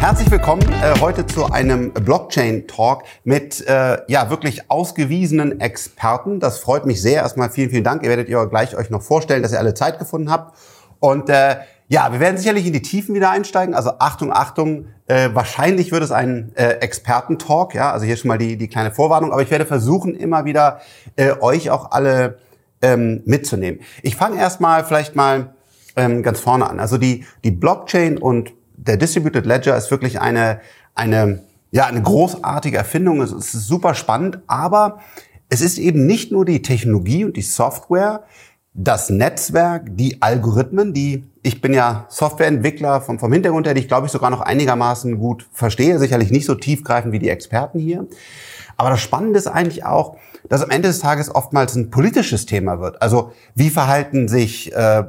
Herzlich willkommen äh, heute zu einem Blockchain-Talk mit äh, ja wirklich ausgewiesenen Experten. Das freut mich sehr. Erstmal vielen, vielen Dank. Ihr werdet ihr gleich euch noch vorstellen, dass ihr alle Zeit gefunden habt. Und äh, ja, wir werden sicherlich in die Tiefen wieder einsteigen. Also Achtung, Achtung. Äh, wahrscheinlich wird es ein äh, Experten-Talk. Ja, also hier schon mal die die kleine Vorwarnung. Aber ich werde versuchen, immer wieder äh, euch auch alle ähm, mitzunehmen. Ich fange erstmal vielleicht mal ähm, ganz vorne an. Also die die Blockchain und der Distributed Ledger ist wirklich eine, eine, ja, eine großartige Erfindung. Es ist super spannend, aber es ist eben nicht nur die Technologie und die Software, das Netzwerk, die Algorithmen, die ich bin ja Softwareentwickler vom, vom Hintergrund her, die ich glaube ich sogar noch einigermaßen gut verstehe, sicherlich nicht so tiefgreifend wie die Experten hier. Aber das Spannende ist eigentlich auch, dass am Ende des Tages oftmals ein politisches Thema wird. Also wie verhalten sich äh,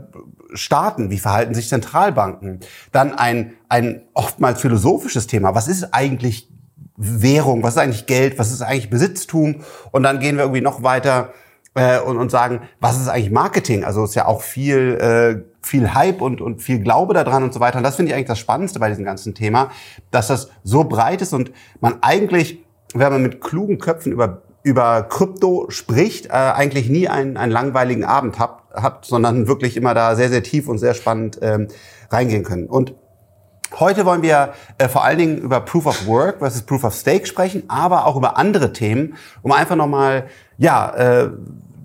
Staaten, wie verhalten sich Zentralbanken? Dann ein, ein oftmals philosophisches Thema. Was ist eigentlich Währung? Was ist eigentlich Geld? Was ist eigentlich Besitztum? Und dann gehen wir irgendwie noch weiter äh, und, und sagen, was ist eigentlich Marketing? Also ist ja auch viel, äh, viel Hype und, und viel Glaube daran und so weiter. Und das finde ich eigentlich das Spannendste bei diesem ganzen Thema, dass das so breit ist und man eigentlich, wenn man mit klugen Köpfen über über Krypto spricht, äh, eigentlich nie einen, einen langweiligen Abend hat, hat, sondern wirklich immer da sehr, sehr tief und sehr spannend ähm, reingehen können. Und Heute wollen wir äh, vor allen Dingen über Proof of Work versus Proof of Stake sprechen, aber auch über andere Themen, um einfach nochmal, ja, äh,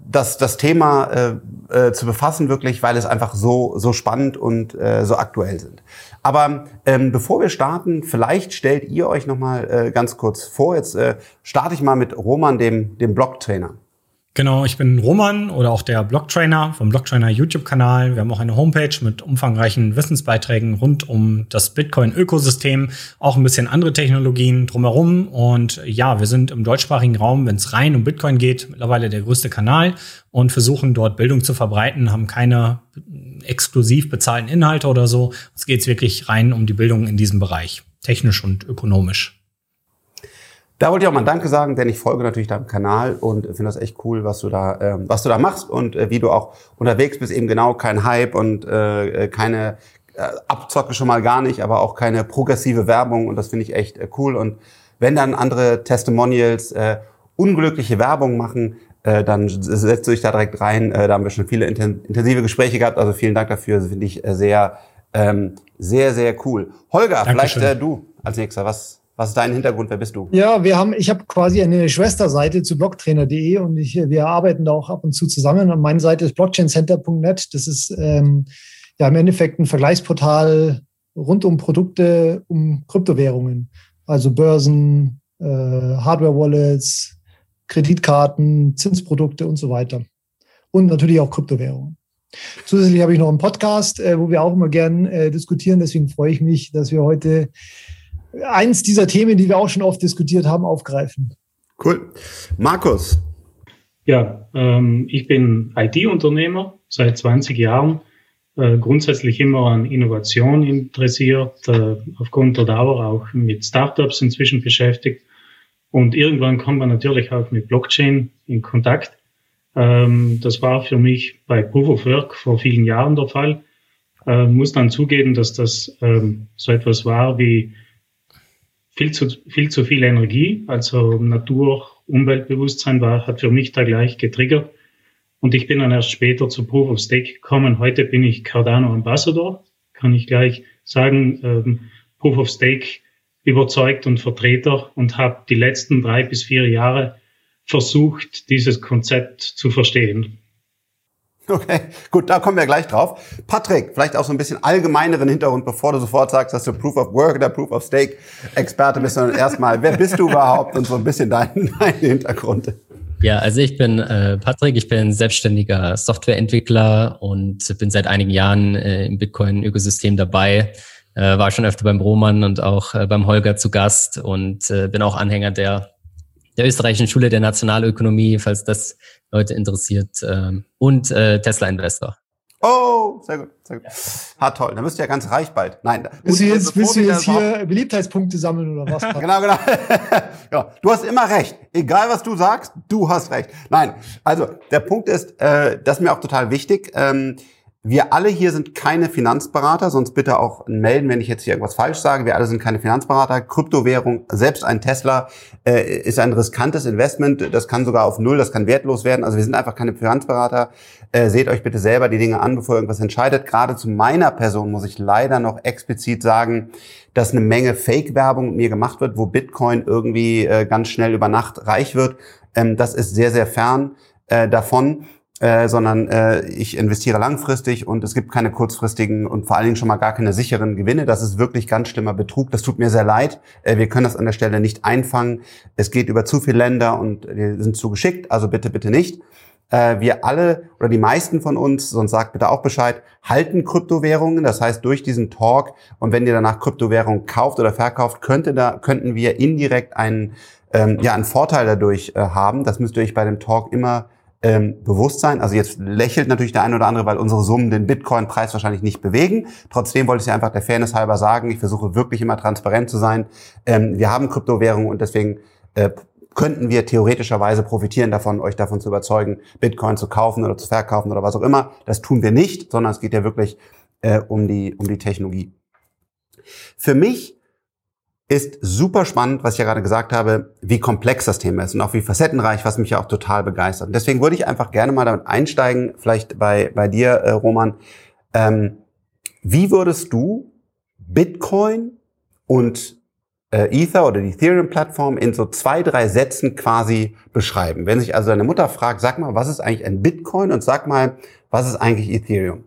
das, das Thema äh, äh, zu befassen wirklich, weil es einfach so, so spannend und äh, so aktuell sind. Aber ähm, bevor wir starten, vielleicht stellt ihr euch noch mal äh, ganz kurz vor. Jetzt äh, starte ich mal mit Roman, dem, dem Blog-Trainer. Genau, ich bin Roman oder auch der Blogtrainer vom Blogtrainer YouTube-Kanal. Wir haben auch eine Homepage mit umfangreichen Wissensbeiträgen rund um das Bitcoin-Ökosystem, auch ein bisschen andere Technologien drumherum. Und ja, wir sind im deutschsprachigen Raum, wenn es rein um Bitcoin geht, mittlerweile der größte Kanal und versuchen dort Bildung zu verbreiten, haben keine exklusiv bezahlten Inhalte oder so. Es geht wirklich rein um die Bildung in diesem Bereich, technisch und ökonomisch. Da wollte ich auch mal Danke sagen, denn ich folge natürlich deinem Kanal und finde das echt cool, was du da, ähm, was du da machst und äh, wie du auch unterwegs bist. Eben genau kein Hype und äh, äh, keine äh, Abzocke schon mal gar nicht, aber auch keine progressive Werbung und das finde ich echt äh, cool. Und wenn dann andere Testimonials äh, unglückliche Werbung machen, äh, dann setzt du dich da direkt rein. Äh, da haben wir schon viele intensive Gespräche gehabt. Also vielen Dank dafür. Das finde ich äh, sehr, ähm, sehr, sehr cool. Holger, Dankeschön. vielleicht äh, du als nächster. Was was ist dein Hintergrund? Wer bist du? Ja, wir haben, ich habe quasi eine Schwesterseite zu blogtrainer.de und ich, wir arbeiten da auch ab und zu zusammen. Und meine Seite ist blockchaincenter.net. Das ist ähm, ja im Endeffekt ein Vergleichsportal rund um Produkte, um Kryptowährungen, also Börsen, äh, Hardware-Wallets, Kreditkarten, Zinsprodukte und so weiter. Und natürlich auch Kryptowährungen. Zusätzlich habe ich noch einen Podcast, äh, wo wir auch immer gern äh, diskutieren. Deswegen freue ich mich, dass wir heute eins dieser Themen, die wir auch schon oft diskutiert haben, aufgreifen. Cool. Markus. Ja, ähm, ich bin IT-Unternehmer seit 20 Jahren, äh, grundsätzlich immer an Innovation interessiert, äh, aufgrund der Dauer auch mit Startups inzwischen beschäftigt. Und irgendwann kommt man natürlich auch mit Blockchain in Kontakt. Ähm, das war für mich bei Proof of Work vor vielen Jahren der Fall. Äh, muss dann zugeben, dass das ähm, so etwas war wie viel zu, viel zu viel Energie, also Natur, Umweltbewusstsein war, hat für mich da gleich getriggert. Und ich bin dann erst später zu Proof of Stake gekommen. Heute bin ich Cardano Ambassador, kann ich gleich sagen, ähm, Proof of Stake überzeugt und Vertreter und habe die letzten drei bis vier Jahre versucht, dieses Konzept zu verstehen. Okay, gut, da kommen wir gleich drauf. Patrick, vielleicht auch so ein bisschen allgemeineren Hintergrund, bevor du sofort sagst, dass du Proof of Work oder Proof of Stake Experte bist, sondern erstmal, wer bist du überhaupt und so ein bisschen dein, dein Hintergrund. Ja, also ich bin äh, Patrick, ich bin selbstständiger Softwareentwickler und bin seit einigen Jahren äh, im Bitcoin-Ökosystem dabei. Äh, war schon öfter beim Roman und auch äh, beim Holger zu Gast und äh, bin auch Anhänger der der österreichischen Schule der Nationalökonomie, falls das Leute interessiert, ähm, und äh, Tesla-Investor. Oh, sehr gut, sehr gut. Ha, toll. Dann bist du ja ganz reich bald. Nein. Willst du jetzt, willst du jetzt hier Beliebtheitspunkte sammeln oder was? genau, genau. ja, du hast immer recht. Egal, was du sagst, du hast recht. Nein, also der Punkt ist, äh, das ist mir auch total wichtig. Ähm, wir alle hier sind keine Finanzberater, sonst bitte auch melden, wenn ich jetzt hier irgendwas falsch sage. Wir alle sind keine Finanzberater. Kryptowährung, selbst ein Tesla, äh, ist ein riskantes Investment. Das kann sogar auf Null, das kann wertlos werden. Also wir sind einfach keine Finanzberater. Äh, seht euch bitte selber die Dinge an, bevor ihr irgendwas entscheidet. Gerade zu meiner Person muss ich leider noch explizit sagen, dass eine Menge Fake-Werbung mit mir gemacht wird, wo Bitcoin irgendwie äh, ganz schnell über Nacht reich wird. Ähm, das ist sehr, sehr fern äh, davon äh, sondern äh, ich investiere langfristig und es gibt keine kurzfristigen und vor allen Dingen schon mal gar keine sicheren Gewinne. Das ist wirklich ganz schlimmer Betrug. Das tut mir sehr leid. Äh, wir können das an der Stelle nicht einfangen. Es geht über zu viele Länder und wir sind zu geschickt, also bitte, bitte nicht. Äh, wir alle oder die meisten von uns, sonst sagt bitte auch Bescheid, halten Kryptowährungen. Das heißt, durch diesen Talk und wenn ihr danach Kryptowährungen kauft oder verkauft, könnte da, könnten wir indirekt einen, ähm, ja, einen Vorteil dadurch äh, haben. Das müsst ihr euch bei dem Talk immer ähm, Bewusstsein. Also jetzt lächelt natürlich der eine oder andere, weil unsere Summen den Bitcoin-Preis wahrscheinlich nicht bewegen. Trotzdem wollte ich einfach der Fairness halber sagen, ich versuche wirklich immer transparent zu sein. Ähm, wir haben Kryptowährungen und deswegen äh, könnten wir theoretischerweise profitieren davon, euch davon zu überzeugen, Bitcoin zu kaufen oder zu verkaufen oder was auch immer. Das tun wir nicht, sondern es geht ja wirklich äh, um, die, um die Technologie. Für mich ist super spannend, was ich ja gerade gesagt habe, wie komplex das Thema ist und auch wie facettenreich, was mich ja auch total begeistert. Und deswegen würde ich einfach gerne mal damit einsteigen, vielleicht bei, bei dir, äh, Roman. Ähm, wie würdest du Bitcoin und äh, Ether oder die Ethereum-Plattform in so zwei, drei Sätzen quasi beschreiben? Wenn sich also deine Mutter fragt, sag mal, was ist eigentlich ein Bitcoin und sag mal, was ist eigentlich Ethereum?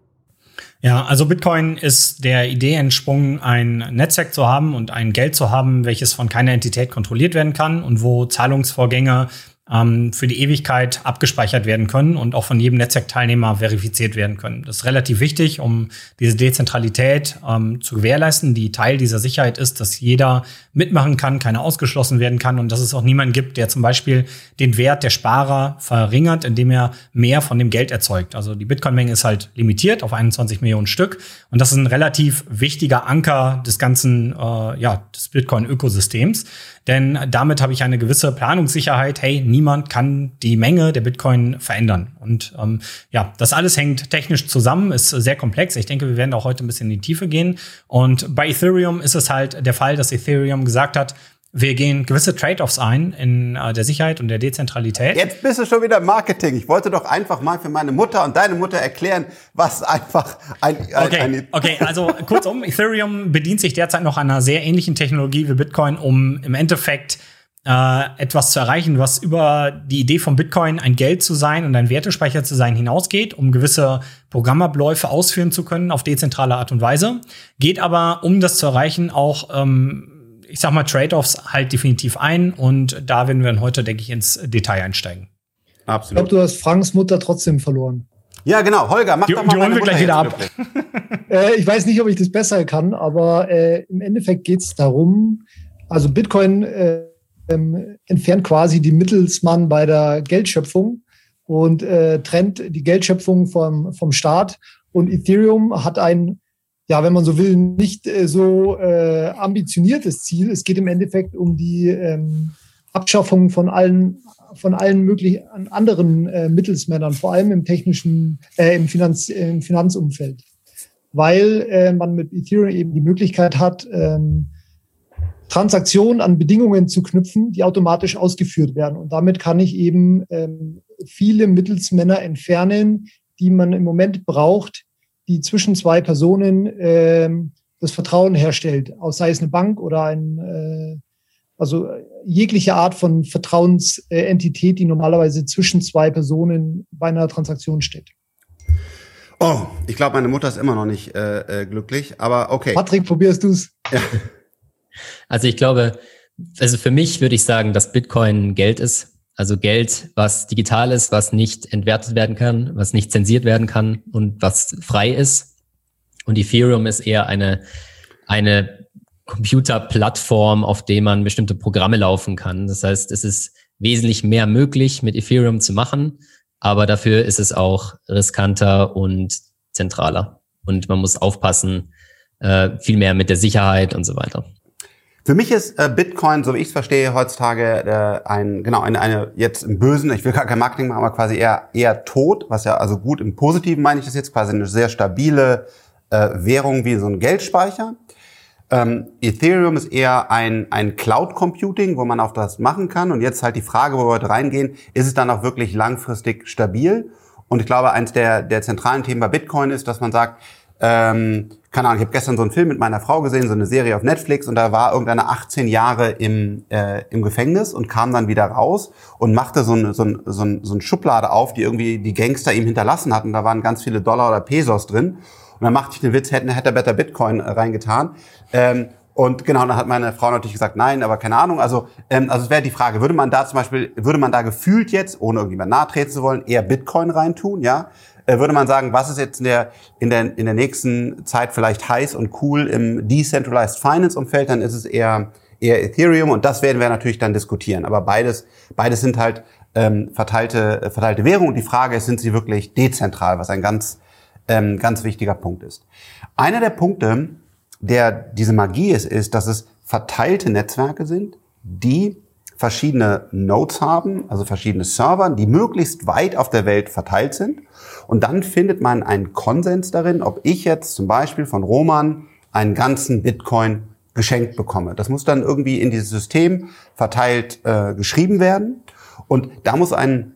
Ja, also Bitcoin ist der Idee entsprungen, ein Netzwerk zu haben und ein Geld zu haben, welches von keiner Entität kontrolliert werden kann und wo Zahlungsvorgänge ähm, für die Ewigkeit abgespeichert werden können und auch von jedem Netzwerkteilnehmer verifiziert werden können. Das ist relativ wichtig, um diese Dezentralität ähm, zu gewährleisten, die Teil dieser Sicherheit ist, dass jeder mitmachen kann, keiner ausgeschlossen werden kann und dass es auch niemanden gibt, der zum Beispiel den Wert der Sparer verringert, indem er mehr von dem Geld erzeugt. Also die Bitcoin-Menge ist halt limitiert auf 21 Millionen Stück und das ist ein relativ wichtiger Anker des ganzen, äh, ja, des Bitcoin-Ökosystems. Denn damit habe ich eine gewisse Planungssicherheit. Hey, niemand kann die Menge der Bitcoin verändern. Und ähm, ja, das alles hängt technisch zusammen, ist sehr komplex. Ich denke, wir werden auch heute ein bisschen in die Tiefe gehen. Und bei Ethereum ist es halt der Fall, dass Ethereum gesagt hat, wir gehen gewisse Trade-offs ein in äh, der Sicherheit und der Dezentralität. Jetzt bist du schon wieder Marketing. Ich wollte doch einfach mal für meine Mutter und deine Mutter erklären, was einfach ein, ein okay. eine okay, also kurzum, Ethereum bedient sich derzeit noch einer sehr ähnlichen Technologie wie Bitcoin, um im Endeffekt äh, etwas zu erreichen, was über die Idee von Bitcoin ein Geld zu sein und ein Wertespeicher zu sein hinausgeht, um gewisse Programmabläufe ausführen zu können auf dezentrale Art und Weise. Geht aber, um das zu erreichen, auch ähm, ich sag mal, Trade-offs halt definitiv ein und da werden wir dann heute, denke ich, ins Detail einsteigen. Absolut. Ich glaube, du hast Franks Mutter trotzdem verloren. Ja, genau. Holger, mach die, doch mal die holen wir gleich wieder ab. äh, ich weiß nicht, ob ich das besser kann, aber äh, im Endeffekt geht es darum, also Bitcoin äh, ähm, entfernt quasi die Mittelsmann bei der Geldschöpfung und äh, trennt die Geldschöpfung vom, vom Staat. Und Ethereum hat ein ja, wenn man so will, nicht äh, so äh, ambitioniertes Ziel. Es geht im Endeffekt um die ähm, Abschaffung von allen von allen möglichen anderen äh, Mittelsmännern, vor allem im technischen, äh, im, Finanz, im Finanzumfeld, weil äh, man mit Ethereum eben die Möglichkeit hat, ähm, Transaktionen an Bedingungen zu knüpfen, die automatisch ausgeführt werden. Und damit kann ich eben ähm, viele Mittelsmänner entfernen, die man im Moment braucht, die zwischen zwei Personen äh, das Vertrauen herstellt, sei es eine Bank oder ein, äh, also jegliche Art von Vertrauensentität, die normalerweise zwischen zwei Personen bei einer Transaktion steht. Oh, ich glaube, meine Mutter ist immer noch nicht äh, äh, glücklich, aber okay. Patrick, probierst du's? Ja. Also ich glaube, also für mich würde ich sagen, dass Bitcoin Geld ist. Also Geld, was digital ist, was nicht entwertet werden kann, was nicht zensiert werden kann und was frei ist. Und Ethereum ist eher eine, eine Computerplattform, auf dem man bestimmte Programme laufen kann. Das heißt, es ist wesentlich mehr möglich, mit Ethereum zu machen, aber dafür ist es auch riskanter und zentraler. Und man muss aufpassen, äh, viel mehr mit der Sicherheit und so weiter. Für mich ist äh, Bitcoin, so wie ich es verstehe, heutzutage äh, ein, genau, eine, eine jetzt im Bösen, ich will gar kein Marketing machen, aber quasi eher, eher tot, was ja also gut im Positiven meine ich das jetzt, quasi eine sehr stabile äh, Währung wie so ein Geldspeicher. Ähm, Ethereum ist eher ein, ein Cloud Computing, wo man auch das machen kann. Und jetzt halt die Frage, wo wir heute reingehen, ist es dann auch wirklich langfristig stabil? Und ich glaube, eins der, der zentralen Themen bei Bitcoin ist, dass man sagt, ähm, keine Ahnung, ich habe gestern so einen Film mit meiner Frau gesehen, so eine Serie auf Netflix und da war irgendeine 18 Jahre im, äh, im Gefängnis und kam dann wieder raus und machte so eine, so, ein, so, ein, so eine Schublade auf, die irgendwie die Gangster ihm hinterlassen hatten. Da waren ganz viele Dollar oder Pesos drin. Und dann machte ich den Witz, hätte, hätte er Better Bitcoin äh, reingetan. Ähm, und genau, dann hat meine Frau natürlich gesagt, nein, aber keine Ahnung. Also, ähm, also es wäre die Frage, würde man da zum Beispiel, würde man da gefühlt jetzt, ohne irgendjemand nahe treten zu wollen, eher Bitcoin reintun, ja? Äh, würde man sagen, was ist jetzt in der, in der, in der nächsten Zeit vielleicht heiß und cool im Decentralized Finance Umfeld, dann ist es eher, eher Ethereum und das werden wir natürlich dann diskutieren. Aber beides, beides sind halt ähm, verteilte, verteilte Währungen die Frage ist, sind sie wirklich dezentral, was ein ganz, ähm, ganz wichtiger Punkt ist. Einer der Punkte, der diese Magie ist, ist, dass es verteilte Netzwerke sind, die verschiedene Nodes haben, also verschiedene Server, die möglichst weit auf der Welt verteilt sind. Und dann findet man einen Konsens darin, ob ich jetzt zum Beispiel von Roman einen ganzen Bitcoin geschenkt bekomme. Das muss dann irgendwie in dieses System verteilt äh, geschrieben werden. Und da muss ein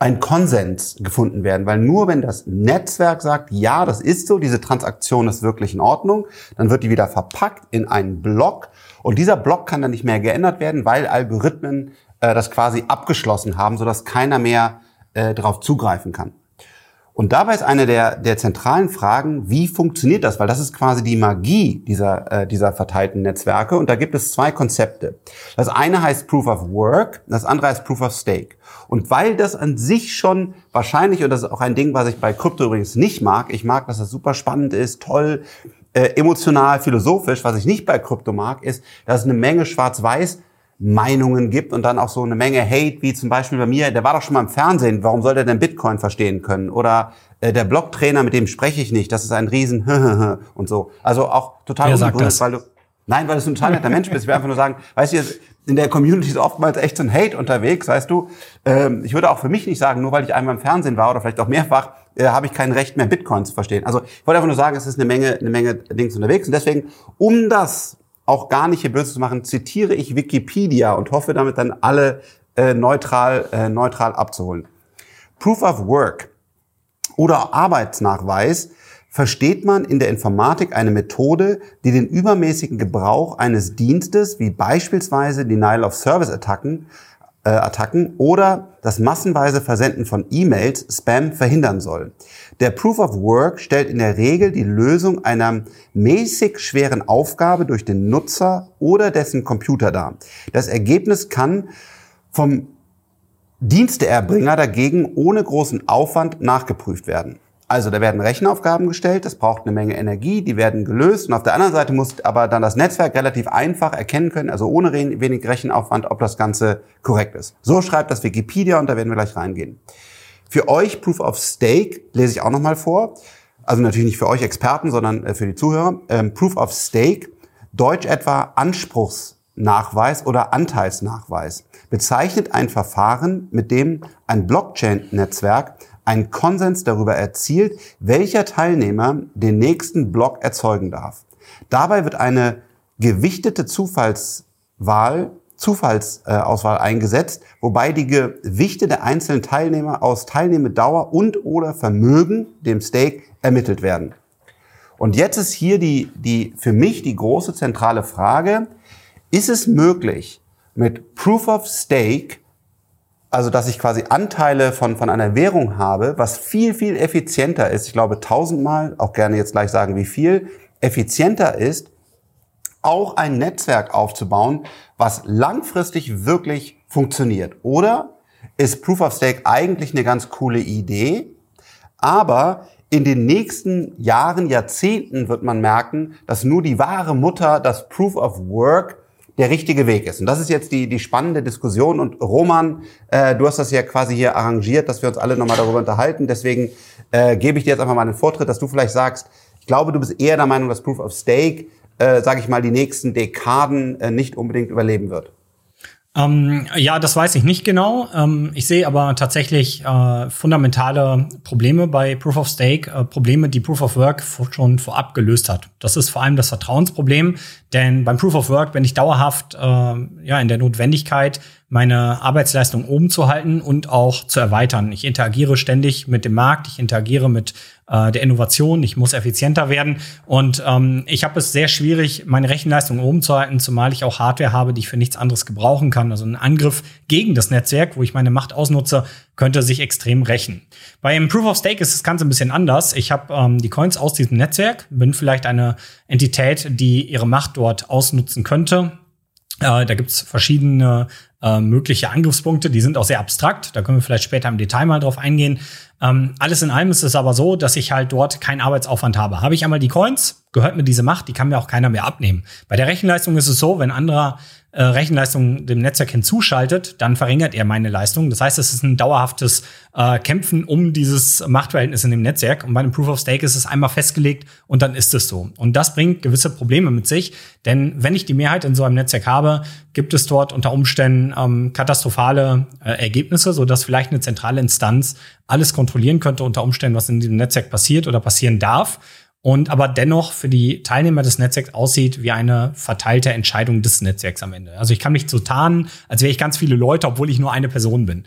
ein Konsens gefunden werden, weil nur wenn das Netzwerk sagt, ja, das ist so, diese Transaktion ist wirklich in Ordnung, dann wird die wieder verpackt in einen Block und dieser Block kann dann nicht mehr geändert werden, weil Algorithmen äh, das quasi abgeschlossen haben, sodass keiner mehr äh, darauf zugreifen kann. Und dabei ist eine der, der zentralen Fragen, wie funktioniert das? Weil das ist quasi die Magie dieser, äh, dieser verteilten Netzwerke. Und da gibt es zwei Konzepte. Das eine heißt Proof of Work, das andere heißt Proof of Stake. Und weil das an sich schon wahrscheinlich, und das ist auch ein Ding, was ich bei Krypto übrigens nicht mag, ich mag, dass das super spannend ist, toll, äh, emotional, philosophisch. Was ich nicht bei Krypto mag, ist, dass es eine Menge Schwarz-Weiß Meinungen gibt und dann auch so eine Menge Hate, wie zum Beispiel bei mir, der war doch schon mal im Fernsehen, warum soll der denn Bitcoin verstehen können? Oder äh, der Blogtrainer, mit dem spreche ich nicht, das ist ein Riesen und so. Also auch total unbegründet, weil du. Nein, weil du ein total netter Mensch bist. Ich will einfach nur sagen, weißt du, in der Community ist oftmals echt so ein Hate unterwegs, weißt du. Ähm, ich würde auch für mich nicht sagen, nur weil ich einmal im Fernsehen war oder vielleicht auch mehrfach, äh, habe ich kein Recht mehr, Bitcoin zu verstehen. Also ich wollte einfach nur sagen, es ist eine Menge, eine Menge Dings unterwegs. Und deswegen, um das auch gar nicht hier böse zu machen, zitiere ich Wikipedia und hoffe damit dann alle äh, neutral, äh, neutral abzuholen. Proof of Work oder Arbeitsnachweis versteht man in der Informatik eine Methode, die den übermäßigen Gebrauch eines Dienstes, wie beispielsweise Denial of Service Attacken, äh, Attacken oder das massenweise Versenden von E-Mails, Spam, verhindern soll. Der Proof of Work stellt in der Regel die Lösung einer mäßig schweren Aufgabe durch den Nutzer oder dessen Computer dar. Das Ergebnis kann vom Diensteerbringer dagegen ohne großen Aufwand nachgeprüft werden. Also da werden Rechenaufgaben gestellt, das braucht eine Menge Energie, die werden gelöst und auf der anderen Seite muss aber dann das Netzwerk relativ einfach erkennen können, also ohne wenig Rechenaufwand, ob das Ganze korrekt ist. So schreibt das Wikipedia und da werden wir gleich reingehen. Für euch Proof of Stake lese ich auch nochmal vor. Also natürlich nicht für euch Experten, sondern äh, für die Zuhörer. Ähm, Proof of Stake, Deutsch etwa Anspruchsnachweis oder Anteilsnachweis, bezeichnet ein Verfahren, mit dem ein Blockchain-Netzwerk einen Konsens darüber erzielt, welcher Teilnehmer den nächsten Block erzeugen darf. Dabei wird eine gewichtete Zufallswahl Zufallsauswahl eingesetzt, wobei die Gewichte der einzelnen Teilnehmer aus Teilnehmedauer und oder Vermögen, dem Stake, ermittelt werden. Und jetzt ist hier die, die, für mich die große zentrale Frage, ist es möglich, mit Proof of Stake also dass ich quasi Anteile von, von einer Währung habe, was viel, viel effizienter ist, ich glaube tausendmal, auch gerne jetzt gleich sagen, wie viel, effizienter ist, auch ein Netzwerk aufzubauen, was langfristig wirklich funktioniert. Oder ist Proof of Stake eigentlich eine ganz coole Idee, aber in den nächsten Jahren, Jahrzehnten wird man merken, dass nur die wahre Mutter, das Proof of Work, der richtige Weg ist. Und das ist jetzt die, die spannende Diskussion. Und Roman, äh, du hast das ja quasi hier arrangiert, dass wir uns alle nochmal darüber unterhalten. Deswegen äh, gebe ich dir jetzt einfach mal einen Vortritt, dass du vielleicht sagst, ich glaube, du bist eher der Meinung, dass Proof of Stake äh, sage ich mal, die nächsten Dekaden äh, nicht unbedingt überleben wird? Ähm, ja, das weiß ich nicht genau. Ähm, ich sehe aber tatsächlich äh, fundamentale Probleme bei Proof of Stake, äh, Probleme, die Proof of Work schon vorab gelöst hat. Das ist vor allem das Vertrauensproblem, denn beim Proof of Work bin ich dauerhaft äh, ja in der Notwendigkeit, meine Arbeitsleistung oben zu halten und auch zu erweitern. Ich interagiere ständig mit dem Markt, ich interagiere mit äh, der Innovation, ich muss effizienter werden und ähm, ich habe es sehr schwierig, meine Rechenleistung oben zu halten, zumal ich auch Hardware habe, die ich für nichts anderes gebrauchen kann. Also ein Angriff gegen das Netzwerk, wo ich meine Macht ausnutze, könnte sich extrem rächen. Beim Proof of Stake ist das Ganze ein bisschen anders. Ich habe ähm, die Coins aus diesem Netzwerk, bin vielleicht eine Entität, die ihre Macht dort ausnutzen könnte. Äh, da gibt's verschiedene äh, mögliche Angriffspunkte, die sind auch sehr abstrakt. Da können wir vielleicht später im Detail mal drauf eingehen. Ähm, alles in allem ist es aber so, dass ich halt dort keinen Arbeitsaufwand habe. Habe ich einmal die Coins, gehört mir diese Macht, die kann mir auch keiner mehr abnehmen. Bei der Rechenleistung ist es so, wenn anderer äh, Rechenleistung dem Netzwerk hinzuschaltet, dann verringert er meine Leistung. Das heißt, es ist ein dauerhaftes äh, Kämpfen um dieses Machtverhältnis in dem Netzwerk. Und bei einem Proof of Stake ist es einmal festgelegt und dann ist es so. Und das bringt gewisse Probleme mit sich, denn wenn ich die Mehrheit in so einem Netzwerk habe, gibt es dort unter Umständen ähm, katastrophale äh, Ergebnisse, so dass vielleicht eine zentrale Instanz alles kontrollieren könnte unter Umständen, was in diesem Netzwerk passiert oder passieren darf und aber dennoch für die Teilnehmer des Netzwerks aussieht wie eine verteilte Entscheidung des Netzwerks am Ende. Also ich kann mich so tarnen, als wäre ich ganz viele Leute, obwohl ich nur eine Person bin.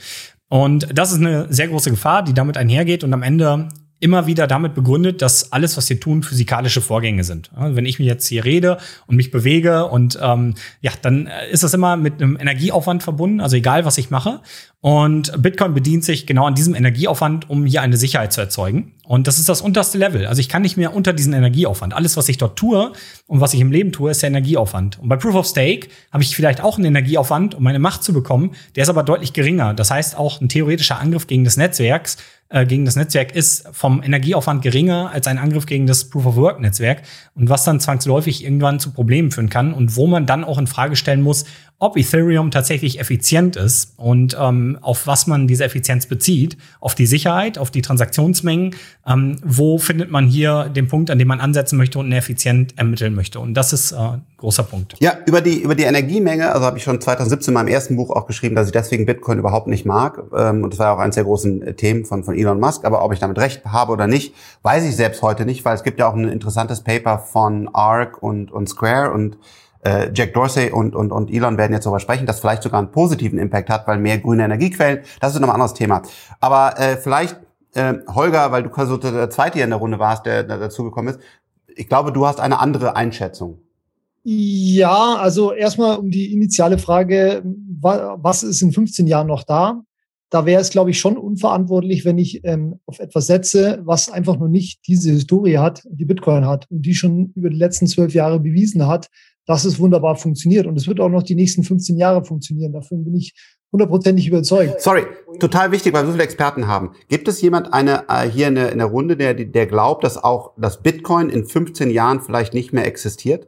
Und das ist eine sehr große Gefahr, die damit einhergeht und am Ende immer wieder damit begründet, dass alles, was wir tun, physikalische Vorgänge sind. wenn ich mir jetzt hier rede und mich bewege und ähm, ja, dann ist das immer mit einem Energieaufwand verbunden, also egal, was ich mache. Und Bitcoin bedient sich genau an diesem Energieaufwand, um hier eine Sicherheit zu erzeugen. Und das ist das unterste Level. Also ich kann nicht mehr unter diesen Energieaufwand. Alles, was ich dort tue und was ich im Leben tue, ist der Energieaufwand. Und bei Proof of Stake habe ich vielleicht auch einen Energieaufwand, um meine Macht zu bekommen. Der ist aber deutlich geringer. Das heißt, auch ein theoretischer Angriff gegen das Netzwerks äh, gegen das Netzwerk ist vom Energieaufwand geringer als ein Angriff gegen das Proof of Work Netzwerk und was dann zwangsläufig irgendwann zu Problemen führen kann und wo man dann auch in Frage stellen muss, ob Ethereum tatsächlich effizient ist und ähm, auf was man diese Effizienz bezieht, auf die Sicherheit, auf die Transaktionsmengen, ähm, wo findet man hier den Punkt, an dem man ansetzen möchte und effizient ermitteln möchte. Und das ist äh, ein großer Punkt. Ja, über die über die Energiemenge, also habe ich schon 2017 in meinem ersten Buch auch geschrieben, dass ich deswegen Bitcoin überhaupt nicht mag. Ähm, und das war auch eines der großen äh, Themen von von Elon Musk. Aber ob ich damit recht habe oder nicht, weiß ich selbst heute nicht, weil es gibt ja auch ein interessantes Paper von ARC und und Square und äh, Jack Dorsey und, und, und Elon werden jetzt darüber sprechen, dass vielleicht sogar einen positiven Impact hat, weil mehr grüne Energiequellen, das ist noch ein anderes Thema. Aber äh, vielleicht, äh, Holger, weil du so der zweite hier in der Runde warst, der, der dazugekommen ist, ich glaube, du hast eine andere Einschätzung. Ja, also erstmal um die initiale Frage, was ist in 15 Jahren noch da? Da wäre es, glaube ich, schon unverantwortlich, wenn ich ähm, auf etwas setze, was einfach nur nicht diese Historie hat, die Bitcoin hat und die schon über die letzten zwölf Jahre bewiesen hat, dass es wunderbar funktioniert. Und es wird auch noch die nächsten 15 Jahre funktionieren. Davon bin ich hundertprozentig überzeugt. Sorry, total wichtig, weil wir so viele Experten haben. Gibt es jemand eine, äh, hier in der, in der Runde, der, der glaubt, dass auch das Bitcoin in 15 Jahren vielleicht nicht mehr existiert?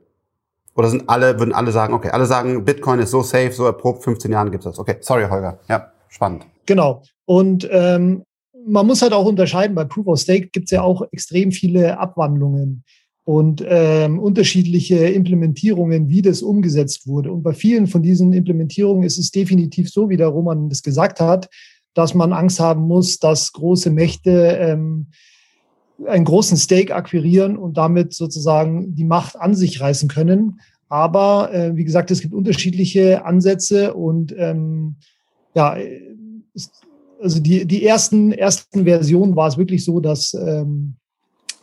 Oder sind alle, würden alle sagen, okay, alle sagen, Bitcoin ist so safe, so erprobt, 15 Jahren gibt es das. Okay, sorry, Holger. Ja, spannend. Genau. Und ähm, man muss halt auch unterscheiden, bei Proof of Stake gibt es ja auch extrem viele Abwandlungen und ähm, unterschiedliche Implementierungen, wie das umgesetzt wurde. Und bei vielen von diesen Implementierungen ist es definitiv so, wie der Roman das gesagt hat, dass man Angst haben muss, dass große Mächte ähm, einen großen Stake akquirieren und damit sozusagen die Macht an sich reißen können. Aber äh, wie gesagt, es gibt unterschiedliche Ansätze und ähm, ja, also die, die ersten, ersten Versionen war es wirklich so, dass ähm,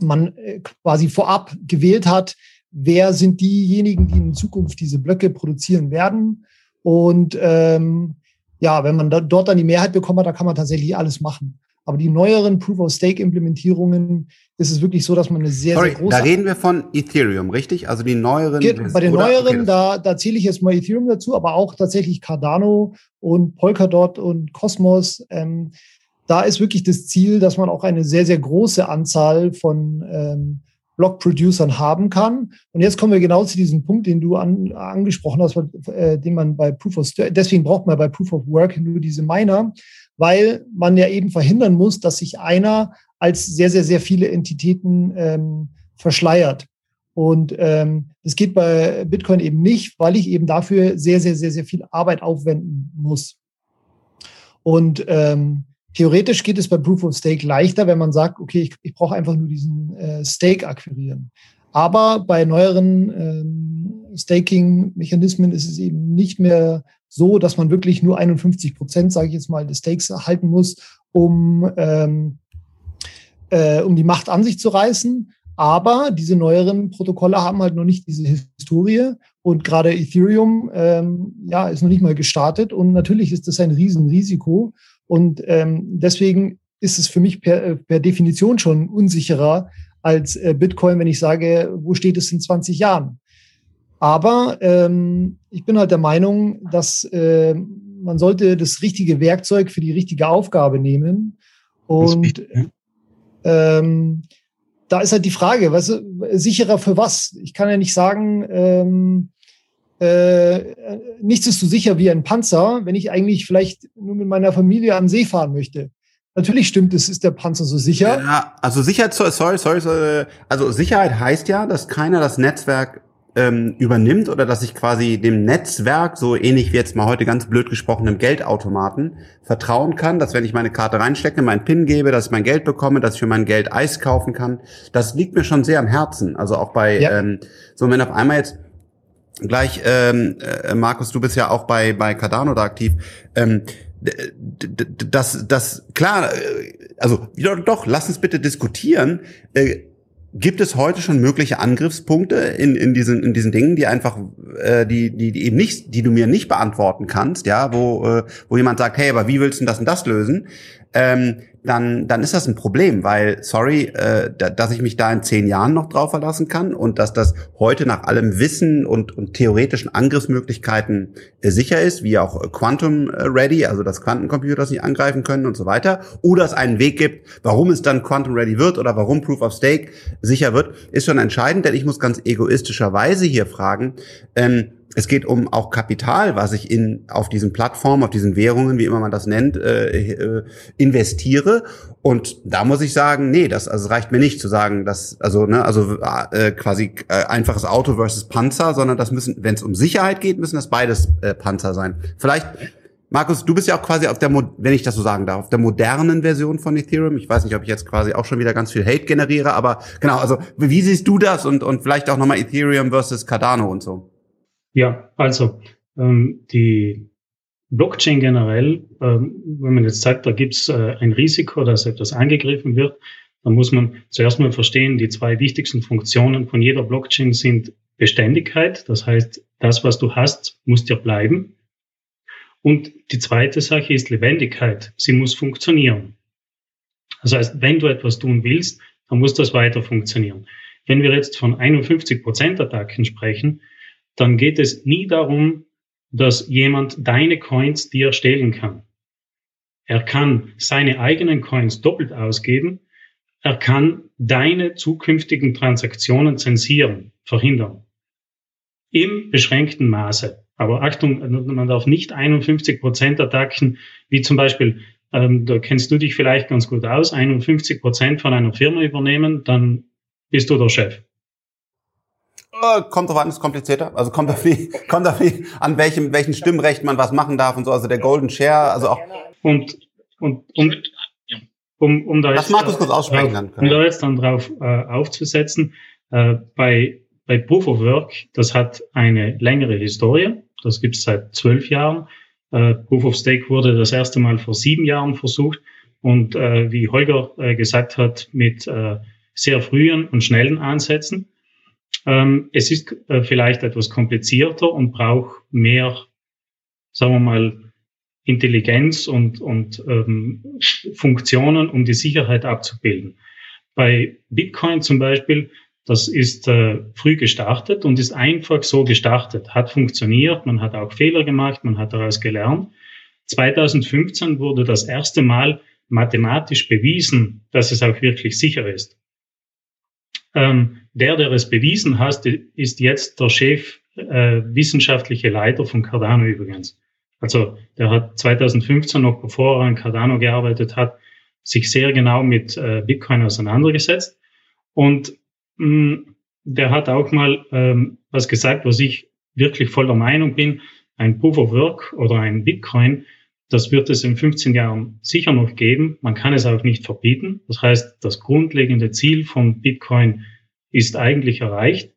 man äh, quasi vorab gewählt hat, wer sind diejenigen, die in Zukunft diese Blöcke produzieren werden. Und ähm, ja, wenn man da, dort dann die Mehrheit bekommen hat, da kann man tatsächlich alles machen. Aber die neueren Proof-of-Stake-Implementierungen ist es wirklich so, dass man eine sehr, Sorry, sehr große. Da reden wir von Ethereum, richtig? Also die neueren. Bei den oder? neueren, okay, da, da zähle ich jetzt mal Ethereum dazu, aber auch tatsächlich Cardano und Polkadot und Cosmos. Ähm, da ist wirklich das Ziel, dass man auch eine sehr, sehr große Anzahl von ähm, Block-Producern haben kann. Und jetzt kommen wir genau zu diesem Punkt, den du an, angesprochen hast, äh, den man bei Proof of deswegen braucht man bei Proof of Work nur diese Miner, weil man ja eben verhindern muss, dass sich einer als sehr, sehr, sehr viele Entitäten ähm, verschleiert. Und ähm, das geht bei Bitcoin eben nicht, weil ich eben dafür sehr, sehr, sehr, sehr viel Arbeit aufwenden muss. Und ähm, theoretisch geht es bei Proof of Stake leichter, wenn man sagt, okay, ich, ich brauche einfach nur diesen äh, Stake akquirieren. Aber bei neueren ähm, Staking-Mechanismen ist es eben nicht mehr so, dass man wirklich nur 51 Prozent, sage ich jetzt mal, des Stakes erhalten muss, um, ähm, äh, um die Macht an sich zu reißen. Aber diese neueren Protokolle haben halt noch nicht diese Historie und gerade Ethereum ähm, ja, ist noch nicht mal gestartet und natürlich ist das ein Riesenrisiko und ähm, deswegen ist es für mich per, per Definition schon unsicherer als äh, Bitcoin, wenn ich sage, wo steht es in 20 Jahren. Aber ähm, ich bin halt der Meinung, dass äh, man sollte das richtige Werkzeug für die richtige Aufgabe nehmen. Und ähm, da ist halt die Frage, was sicherer für was? Ich kann ja nicht sagen, ähm, äh, nichts ist so sicher wie ein Panzer, wenn ich eigentlich vielleicht nur mit meiner Familie am See fahren möchte. Natürlich stimmt es, ist der Panzer so sicher. Ja, also Sicherheit, sorry, sorry, sorry, also Sicherheit heißt ja, dass keiner das Netzwerk ähm, übernimmt oder dass ich quasi dem Netzwerk, so ähnlich wie jetzt mal heute ganz blöd gesprochen, im Geldautomaten, vertrauen kann, dass wenn ich meine Karte reinstecke, meinen PIN gebe, dass ich mein Geld bekomme, dass ich für mein Geld Eis kaufen kann. Das liegt mir schon sehr am Herzen. Also auch bei, ja. ähm, so wenn auf einmal jetzt gleich, ähm, äh, Markus, du bist ja auch bei, bei Cardano da aktiv, ähm, das, das, klar, äh, also, doch, doch, lass uns bitte diskutieren, äh, Gibt es heute schon mögliche Angriffspunkte in, in, diesen, in diesen Dingen, die einfach, äh, die, die, die eben nicht, die du mir nicht beantworten kannst, ja, wo, äh, wo jemand sagt, hey, aber wie willst du das und das lösen? Ähm, dann, dann ist das ein Problem, weil, sorry, äh, da, dass ich mich da in zehn Jahren noch drauf verlassen kann und dass das heute nach allem Wissen und, und theoretischen Angriffsmöglichkeiten äh, sicher ist, wie auch Quantum äh, Ready, also dass Quantencomputer nicht angreifen können und so weiter, oder es einen Weg gibt, warum es dann Quantum Ready wird oder warum Proof of Stake sicher wird, ist schon entscheidend, denn ich muss ganz egoistischerweise hier fragen, ähm, es geht um auch Kapital, was ich in auf diesen Plattformen, auf diesen Währungen, wie immer man das nennt, äh, äh, investiere. Und da muss ich sagen, nee, das also reicht mir nicht zu sagen, dass also ne, also äh, quasi äh, einfaches Auto versus Panzer, sondern das müssen, wenn es um Sicherheit geht, müssen das beides äh, Panzer sein. Vielleicht Markus, du bist ja auch quasi auf der, wenn ich das so sagen darf, auf der modernen Version von Ethereum. Ich weiß nicht, ob ich jetzt quasi auch schon wieder ganz viel Hate generiere, aber genau, also wie siehst du das und, und vielleicht auch nochmal Ethereum versus Cardano und so? Ja, also ähm, die Blockchain generell, ähm, wenn man jetzt sagt, da gibt es äh, ein Risiko, dass etwas angegriffen wird, dann muss man zuerst mal verstehen, die zwei wichtigsten Funktionen von jeder Blockchain sind Beständigkeit, das heißt, das, was du hast, muss dir bleiben. Und die zweite Sache ist Lebendigkeit. Sie muss funktionieren. Das heißt, wenn du etwas tun willst, dann muss das weiter funktionieren. Wenn wir jetzt von 51 Prozent Attacken sprechen, dann geht es nie darum, dass jemand deine Coins dir stehlen kann. Er kann seine eigenen Coins doppelt ausgeben. Er kann deine zukünftigen Transaktionen zensieren, verhindern. Im beschränkten Maße. Aber Achtung, man darf nicht 51 Prozent Attacken, wie zum Beispiel, ähm, da kennst du dich vielleicht ganz gut aus, 51 Prozent von einer Firma übernehmen, dann bist du der Chef. Äh, kommt drauf an, ist komplizierter. Also kommt auf wie, kommt auf wie, an welchem, welchen Stimmrecht man was machen darf und so. Also der Golden Share, also auch. Und, und, und um, um da jetzt, Markus kurz aussprechen drauf, Um da jetzt dann drauf äh, aufzusetzen, äh, bei, bei Proof of Work, das hat eine längere Historie. Das gibt es seit zwölf Jahren. Äh, Proof of Stake wurde das erste Mal vor sieben Jahren versucht. Und äh, wie Holger äh, gesagt hat, mit äh, sehr frühen und schnellen Ansätzen. Ähm, es ist äh, vielleicht etwas komplizierter und braucht mehr, sagen wir mal, Intelligenz und, und ähm, Funktionen, um die Sicherheit abzubilden. Bei Bitcoin zum Beispiel, das ist äh, früh gestartet und ist einfach so gestartet, hat funktioniert, man hat auch Fehler gemacht, man hat daraus gelernt. 2015 wurde das erste Mal mathematisch bewiesen, dass es auch wirklich sicher ist. Ähm, der, der es bewiesen hat, ist jetzt der Chef äh, wissenschaftliche Leiter von Cardano übrigens. Also der hat 2015 noch bevor er an Cardano gearbeitet hat, sich sehr genau mit äh, Bitcoin auseinandergesetzt. Und mh, mm, der hat auch mal ähm, was gesagt, was ich wirklich voll der Meinung bin. Ein Proof of Work oder ein Bitcoin, das wird es in 15 Jahren sicher noch geben. Man kann es auch nicht verbieten. Das heißt, das grundlegende Ziel von Bitcoin ist eigentlich erreicht.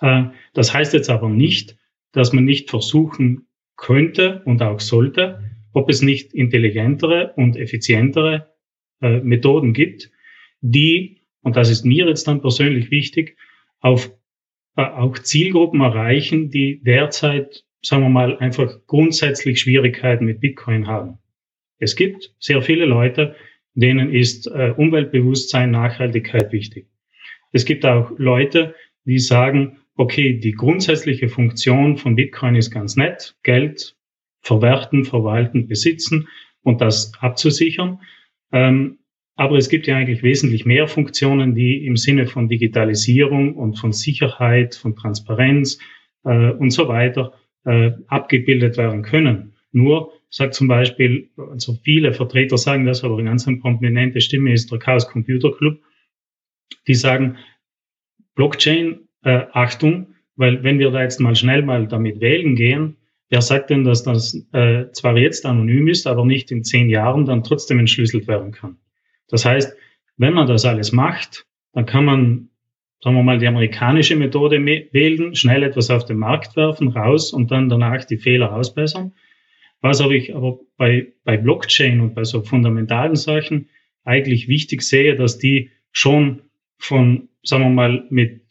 Äh, das heißt jetzt aber nicht, dass man nicht versuchen könnte und auch sollte, ob es nicht intelligentere und effizientere äh, Methoden gibt, die, und das ist mir jetzt dann persönlich wichtig, auf äh, auch Zielgruppen erreichen, die derzeit, sagen wir mal, einfach grundsätzlich Schwierigkeiten mit Bitcoin haben. Es gibt sehr viele Leute, denen ist äh, Umweltbewusstsein, Nachhaltigkeit wichtig. Es gibt auch Leute, die sagen, okay, die grundsätzliche Funktion von Bitcoin ist ganz nett, Geld verwerten, verwalten, besitzen und das abzusichern. Ähm, aber es gibt ja eigentlich wesentlich mehr Funktionen, die im Sinne von Digitalisierung und von Sicherheit, von Transparenz äh, und so weiter äh, abgebildet werden können. Nur sagt zum Beispiel, also viele Vertreter sagen das, aber eine ganz prominente Stimme ist der Chaos Computer Club, die sagen, Blockchain äh, Achtung, weil wenn wir da jetzt mal schnell mal damit wählen gehen, wer sagt denn, dass das äh, zwar jetzt anonym ist, aber nicht in zehn Jahren dann trotzdem entschlüsselt werden kann? Das heißt, wenn man das alles macht, dann kann man, sagen wir mal, die amerikanische Methode wählen, schnell etwas auf den Markt werfen, raus und dann danach die Fehler ausbessern. Was aber ich aber bei, bei Blockchain und bei so fundamentalen Sachen eigentlich wichtig sehe, dass die schon von, sagen wir mal, mit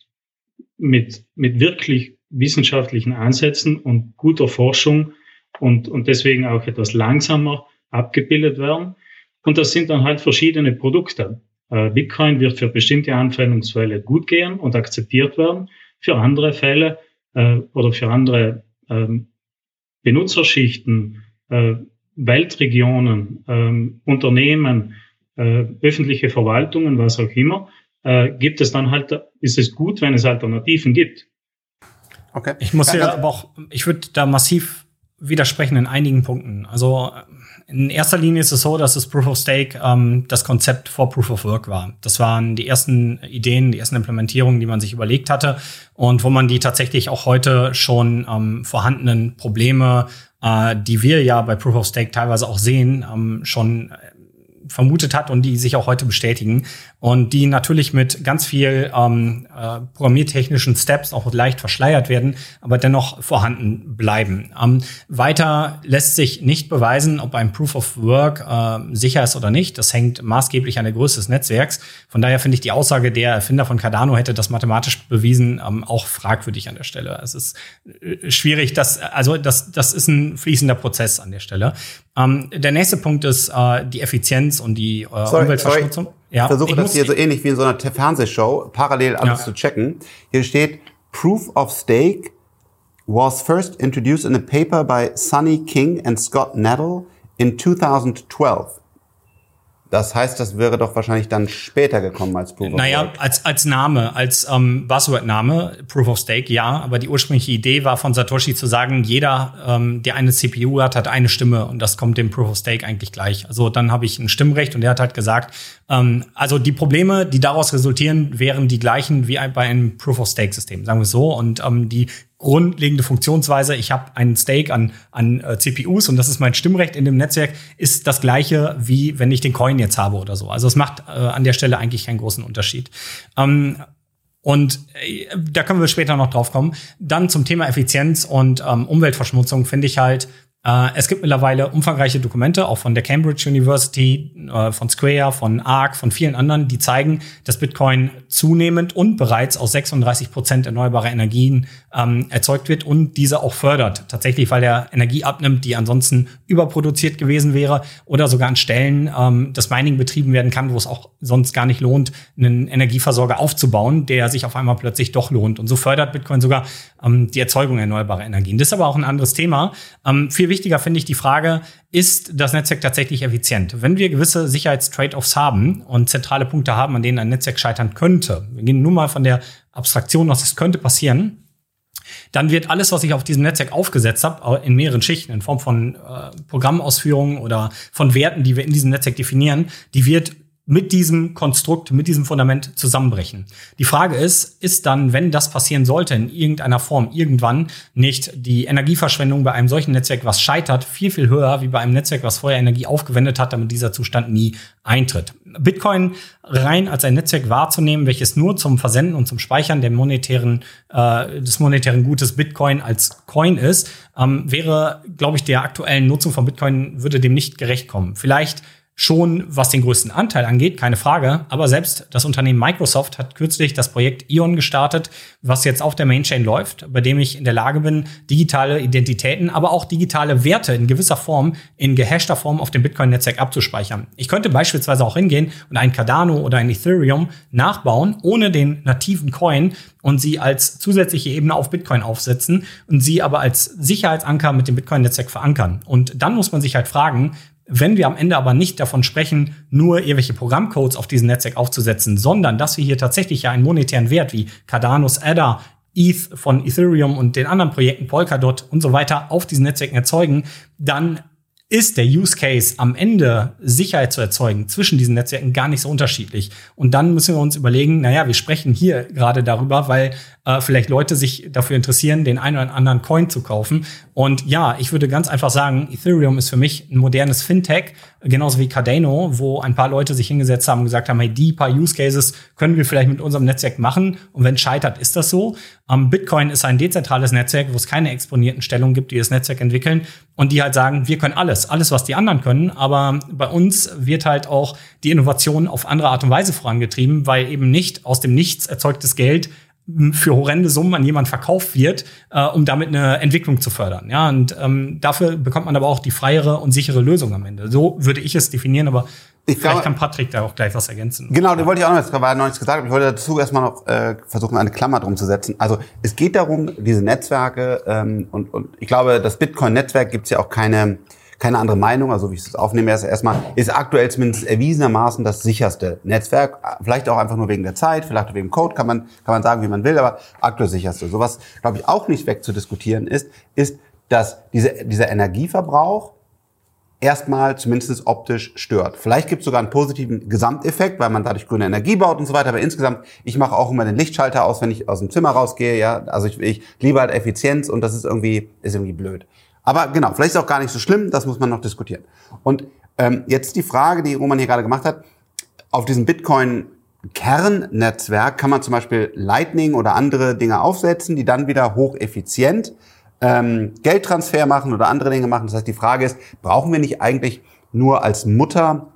mit, mit wirklich wissenschaftlichen Ansätzen und guter Forschung und, und deswegen auch etwas langsamer abgebildet werden. Und das sind dann halt verschiedene Produkte. Äh, Bitcoin wird für bestimmte Anwendungsfälle gut gehen und akzeptiert werden. Für andere Fälle äh, oder für andere ähm, Benutzerschichten, äh, Weltregionen, ähm, Unternehmen, äh, öffentliche Verwaltungen, was auch immer, äh, gibt es dann halt, ist es gut, wenn es Alternativen gibt. Okay. Ich muss ja, aber auch, ich würde da massiv widersprechen in einigen Punkten. Also in erster Linie ist es so, dass das Proof of Stake ähm, das Konzept vor Proof of Work war. Das waren die ersten Ideen, die ersten Implementierungen, die man sich überlegt hatte und wo man die tatsächlich auch heute schon ähm, vorhandenen Probleme, äh, die wir ja bei Proof of Stake teilweise auch sehen, ähm, schon vermutet hat und die sich auch heute bestätigen und die natürlich mit ganz viel ähm, äh, programmiertechnischen Steps auch leicht verschleiert werden, aber dennoch vorhanden bleiben. Ähm, weiter lässt sich nicht beweisen, ob ein Proof of Work äh, sicher ist oder nicht. Das hängt maßgeblich an der Größe des Netzwerks. Von daher finde ich die Aussage, der Erfinder von Cardano hätte das mathematisch bewiesen, ähm, auch fragwürdig an der Stelle. Es ist äh, schwierig, dass also das das ist ein fließender Prozess an der Stelle. Ähm, der nächste Punkt ist äh, die Effizienz und die äh, sorry, Umweltverschmutzung. Sorry. Ja, ich versuche ich das hier so ähnlich wie in so einer Fernsehshow parallel alles ja. zu checken. Hier steht Proof of Stake was first introduced in a paper by Sonny King and Scott Nettle in 2012. Das heißt, das wäre doch wahrscheinlich dann später gekommen als Proof of Stake. Naja, als, als Name, als ähm, Buzzword-Name, Proof of Stake, ja. Aber die ursprüngliche Idee war von Satoshi zu sagen, jeder, ähm, der eine CPU hat, hat eine Stimme und das kommt dem Proof of Stake eigentlich gleich. Also dann habe ich ein Stimmrecht und er hat halt gesagt, ähm, also die Probleme, die daraus resultieren, wären die gleichen wie bei einem Proof of Stake-System, sagen wir so. Und ähm, die grundlegende Funktionsweise, ich habe einen Stake an, an äh, CPUs und das ist mein Stimmrecht in dem Netzwerk, ist das gleiche, wie wenn ich den Coin jetzt habe oder so. Also es macht äh, an der Stelle eigentlich keinen großen Unterschied. Ähm, und äh, da können wir später noch drauf kommen. Dann zum Thema Effizienz und ähm, Umweltverschmutzung finde ich halt, es gibt mittlerweile umfangreiche Dokumente, auch von der Cambridge University, äh, von Square, von ARC, von vielen anderen, die zeigen, dass Bitcoin zunehmend und bereits aus 36 Prozent erneuerbarer Energien ähm, erzeugt wird und diese auch fördert. Tatsächlich, weil der Energie abnimmt, die ansonsten überproduziert gewesen wäre oder sogar an Stellen ähm, das Mining betrieben werden kann, wo es auch sonst gar nicht lohnt, einen Energieversorger aufzubauen, der sich auf einmal plötzlich doch lohnt. Und so fördert Bitcoin sogar ähm, die Erzeugung erneuerbarer Energien. Das ist aber auch ein anderes Thema. Ähm, viel wichtiger finde ich die Frage, ist das Netzwerk tatsächlich effizient? Wenn wir gewisse Sicherheitstrade-offs haben und zentrale Punkte haben, an denen ein Netzwerk scheitern könnte, wir gehen nur mal von der Abstraktion aus, es könnte passieren, dann wird alles, was ich auf diesem Netzwerk aufgesetzt habe, in mehreren Schichten, in Form von äh, Programmausführungen oder von Werten, die wir in diesem Netzwerk definieren, die wird mit diesem Konstrukt, mit diesem Fundament zusammenbrechen. Die Frage ist, ist dann, wenn das passieren sollte, in irgendeiner Form, irgendwann nicht die Energieverschwendung bei einem solchen Netzwerk, was scheitert, viel, viel höher wie bei einem Netzwerk, was vorher Energie aufgewendet hat, damit dieser Zustand nie eintritt. Bitcoin rein als ein Netzwerk wahrzunehmen, welches nur zum Versenden und zum Speichern der monetären, äh, des monetären Gutes Bitcoin als Coin ist, ähm, wäre, glaube ich, der aktuellen Nutzung von Bitcoin würde dem nicht gerecht kommen. Vielleicht schon, was den größten Anteil angeht, keine Frage. Aber selbst das Unternehmen Microsoft hat kürzlich das Projekt Ion gestartet, was jetzt auf der Mainchain läuft, bei dem ich in der Lage bin, digitale Identitäten, aber auch digitale Werte in gewisser Form, in gehashter Form auf dem Bitcoin-Netzwerk abzuspeichern. Ich könnte beispielsweise auch hingehen und ein Cardano oder ein Ethereum nachbauen, ohne den nativen Coin und sie als zusätzliche Ebene auf Bitcoin aufsetzen und sie aber als Sicherheitsanker mit dem Bitcoin-Netzwerk verankern. Und dann muss man sich halt fragen, wenn wir am Ende aber nicht davon sprechen, nur irgendwelche Programmcodes auf diesem Netzwerk aufzusetzen, sondern dass wir hier tatsächlich ja einen monetären Wert wie Cardano's Adder, ETH von Ethereum und den anderen Projekten Polkadot und so weiter auf diesen Netzwerken erzeugen, dann ist der Use Case am Ende Sicherheit zu erzeugen zwischen diesen Netzwerken gar nicht so unterschiedlich. Und dann müssen wir uns überlegen, naja, wir sprechen hier gerade darüber, weil äh, vielleicht Leute sich dafür interessieren, den einen oder anderen Coin zu kaufen. Und ja, ich würde ganz einfach sagen, Ethereum ist für mich ein modernes Fintech, genauso wie Cardano, wo ein paar Leute sich hingesetzt haben und gesagt haben, hey, die paar Use Cases können wir vielleicht mit unserem Netzwerk machen. Und wenn es scheitert, ist das so. Ähm, Bitcoin ist ein dezentrales Netzwerk, wo es keine exponierten Stellungen gibt, die das Netzwerk entwickeln und die halt sagen, wir können alles, alles, was die anderen können. Aber bei uns wird halt auch die Innovation auf andere Art und Weise vorangetrieben, weil eben nicht aus dem Nichts erzeugtes Geld für horrende Summen an jemand verkauft wird, äh, um damit eine Entwicklung zu fördern. Ja, und ähm, dafür bekommt man aber auch die freiere und sichere Lösung am Ende. So würde ich es definieren, aber ich vielleicht glaube, kann Patrick da auch gleich was ergänzen. Genau, den wollte ich auch noch, weil er noch nichts gesagt hat. Ich wollte dazu erstmal noch äh, versuchen, eine Klammer drum zu setzen. Also es geht darum, diese Netzwerke ähm, und, und ich glaube, das Bitcoin-Netzwerk gibt es ja auch keine keine andere Meinung, also wie ich es aufnehme, erst erstmal ist aktuell zumindest erwiesenermaßen das sicherste Netzwerk. Vielleicht auch einfach nur wegen der Zeit, vielleicht auch wegen Code, kann man, kann man sagen, wie man will, aber aktuell sicherste. So was, glaube ich, auch nicht wegzudiskutieren ist, ist, dass diese, dieser Energieverbrauch erstmal zumindest optisch stört. Vielleicht gibt es sogar einen positiven Gesamteffekt, weil man dadurch grüne Energie baut und so weiter. Aber insgesamt, ich mache auch immer den Lichtschalter aus, wenn ich aus dem Zimmer rausgehe. Ja, also ich, ich liebe halt Effizienz und das ist irgendwie ist irgendwie blöd. Aber genau, vielleicht ist auch gar nicht so schlimm, das muss man noch diskutieren. Und ähm, jetzt die Frage, die Roman hier gerade gemacht hat, auf diesem Bitcoin Kernnetzwerk kann man zum Beispiel Lightning oder andere Dinge aufsetzen, die dann wieder hocheffizient ähm, Geldtransfer machen oder andere Dinge machen. Das heißt, die Frage ist, brauchen wir nicht eigentlich nur als Mutter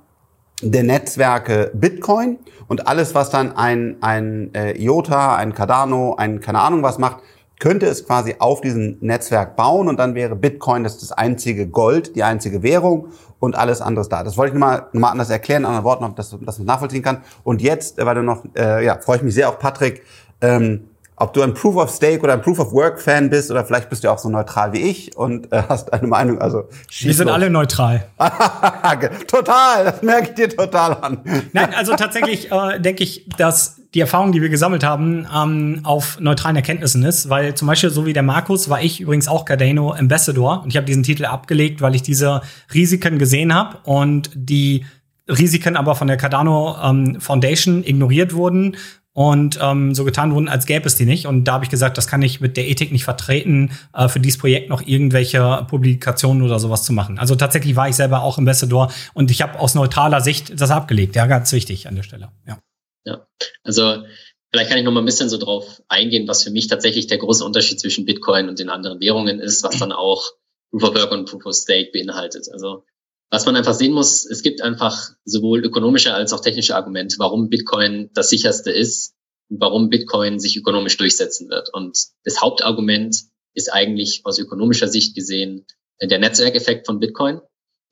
der Netzwerke Bitcoin und alles, was dann ein, ein äh, IOTA, ein Cardano, ein keine Ahnung was macht, könnte es quasi auf diesem Netzwerk bauen und dann wäre Bitcoin das, das einzige Gold, die einzige Währung und alles anderes da. Das wollte ich mal, mal anders erklären, in anderen Worten, dass, dass man nachvollziehen kann. Und jetzt, weil du noch, äh, ja, freue ich mich sehr auf Patrick, ähm, ob du ein Proof of Stake oder ein Proof of Work Fan bist oder vielleicht bist du auch so neutral wie ich und äh, hast eine Meinung. Also wir sind los. alle neutral. total, das merke ich dir total an. Nein, also tatsächlich äh, denke ich, dass die Erfahrung, die wir gesammelt haben, ähm, auf neutralen Erkenntnissen ist, weil zum Beispiel so wie der Markus war ich übrigens auch Cardano Ambassador und ich habe diesen Titel abgelegt, weil ich diese Risiken gesehen habe und die Risiken aber von der Cardano ähm, Foundation ignoriert wurden und ähm, so getan wurden, als gäbe es die nicht. Und da habe ich gesagt, das kann ich mit der Ethik nicht vertreten, äh, für dieses Projekt noch irgendwelche Publikationen oder sowas zu machen. Also tatsächlich war ich selber auch Ambassador und ich habe aus neutraler Sicht das abgelegt. Ja, ganz wichtig an der Stelle. Ja, ja. also vielleicht kann ich noch mal ein bisschen so drauf eingehen, was für mich tatsächlich der große Unterschied zwischen Bitcoin und den anderen Währungen ist, was dann auch Proof of Work und Proof of Stake beinhaltet. Also was man einfach sehen muss, es gibt einfach sowohl ökonomische als auch technische Argumente, warum Bitcoin das sicherste ist und warum Bitcoin sich ökonomisch durchsetzen wird. Und das Hauptargument ist eigentlich aus ökonomischer Sicht gesehen der Netzwerkeffekt von Bitcoin.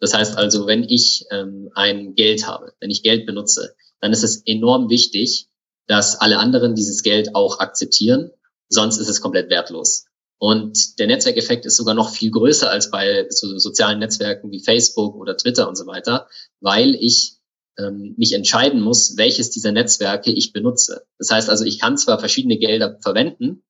Das heißt also, wenn ich ähm, ein Geld habe, wenn ich Geld benutze, dann ist es enorm wichtig, dass alle anderen dieses Geld auch akzeptieren, sonst ist es komplett wertlos. Und der Netzwerkeffekt ist sogar noch viel größer als bei so sozialen Netzwerken wie Facebook oder Twitter und so weiter, weil ich ähm, mich entscheiden muss, welches dieser Netzwerke ich benutze. Das heißt also, ich kann zwar verschiedene Gelder verwenden,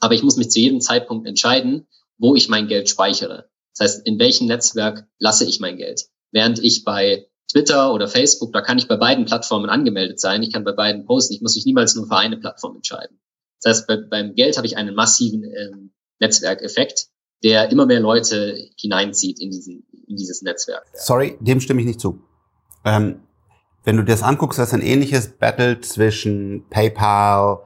aber ich muss mich zu jedem Zeitpunkt entscheiden, wo ich mein Geld speichere. Das heißt, in welchem Netzwerk lasse ich mein Geld. Während ich bei Twitter oder Facebook, da kann ich bei beiden Plattformen angemeldet sein. Ich kann bei beiden posten. Ich muss mich niemals nur für eine Plattform entscheiden. Das heißt, bei, beim Geld habe ich einen massiven ähm, Netzwerkeffekt, der immer mehr Leute hineinzieht in, diesen, in dieses Netzwerk. Sorry, dem stimme ich nicht zu. Ähm, wenn du dir das anguckst, das ist ein ähnliches Battle zwischen PayPal,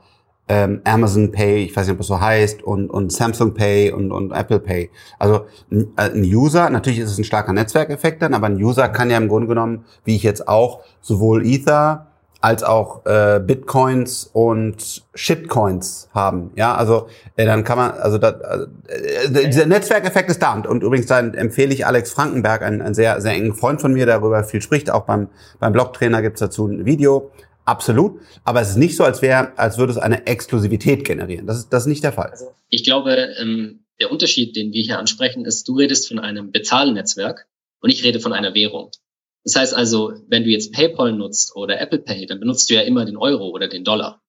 ähm, Amazon Pay, ich weiß nicht, ob das so heißt, und, und Samsung Pay und, und Apple Pay. Also äh, ein User, natürlich ist es ein starker Netzwerkeffekt dann, aber ein User kann ja im Grunde genommen, wie ich jetzt auch, sowohl Ether als auch äh, Bitcoins und Shitcoins haben. Ja, also äh, dann kann man, also da, äh, dieser Netzwerkeffekt ist da. Und, und übrigens dann empfehle ich Alex Frankenberg, einen, sehr, sehr engen Freund von mir, darüber viel spricht. Auch beim, beim Blogtrainer gibt's dazu ein Video. Absolut. Aber es ist nicht so, als wäre, als würde es eine Exklusivität generieren. Das ist, das ist nicht der Fall. Also ich glaube, ähm, der Unterschied, den wir hier ansprechen, ist, du redest von einem Bezahlnetzwerk und ich rede von einer Währung. Das heißt also, wenn du jetzt PayPal nutzt oder Apple Pay, dann benutzt du ja immer den Euro oder den Dollar.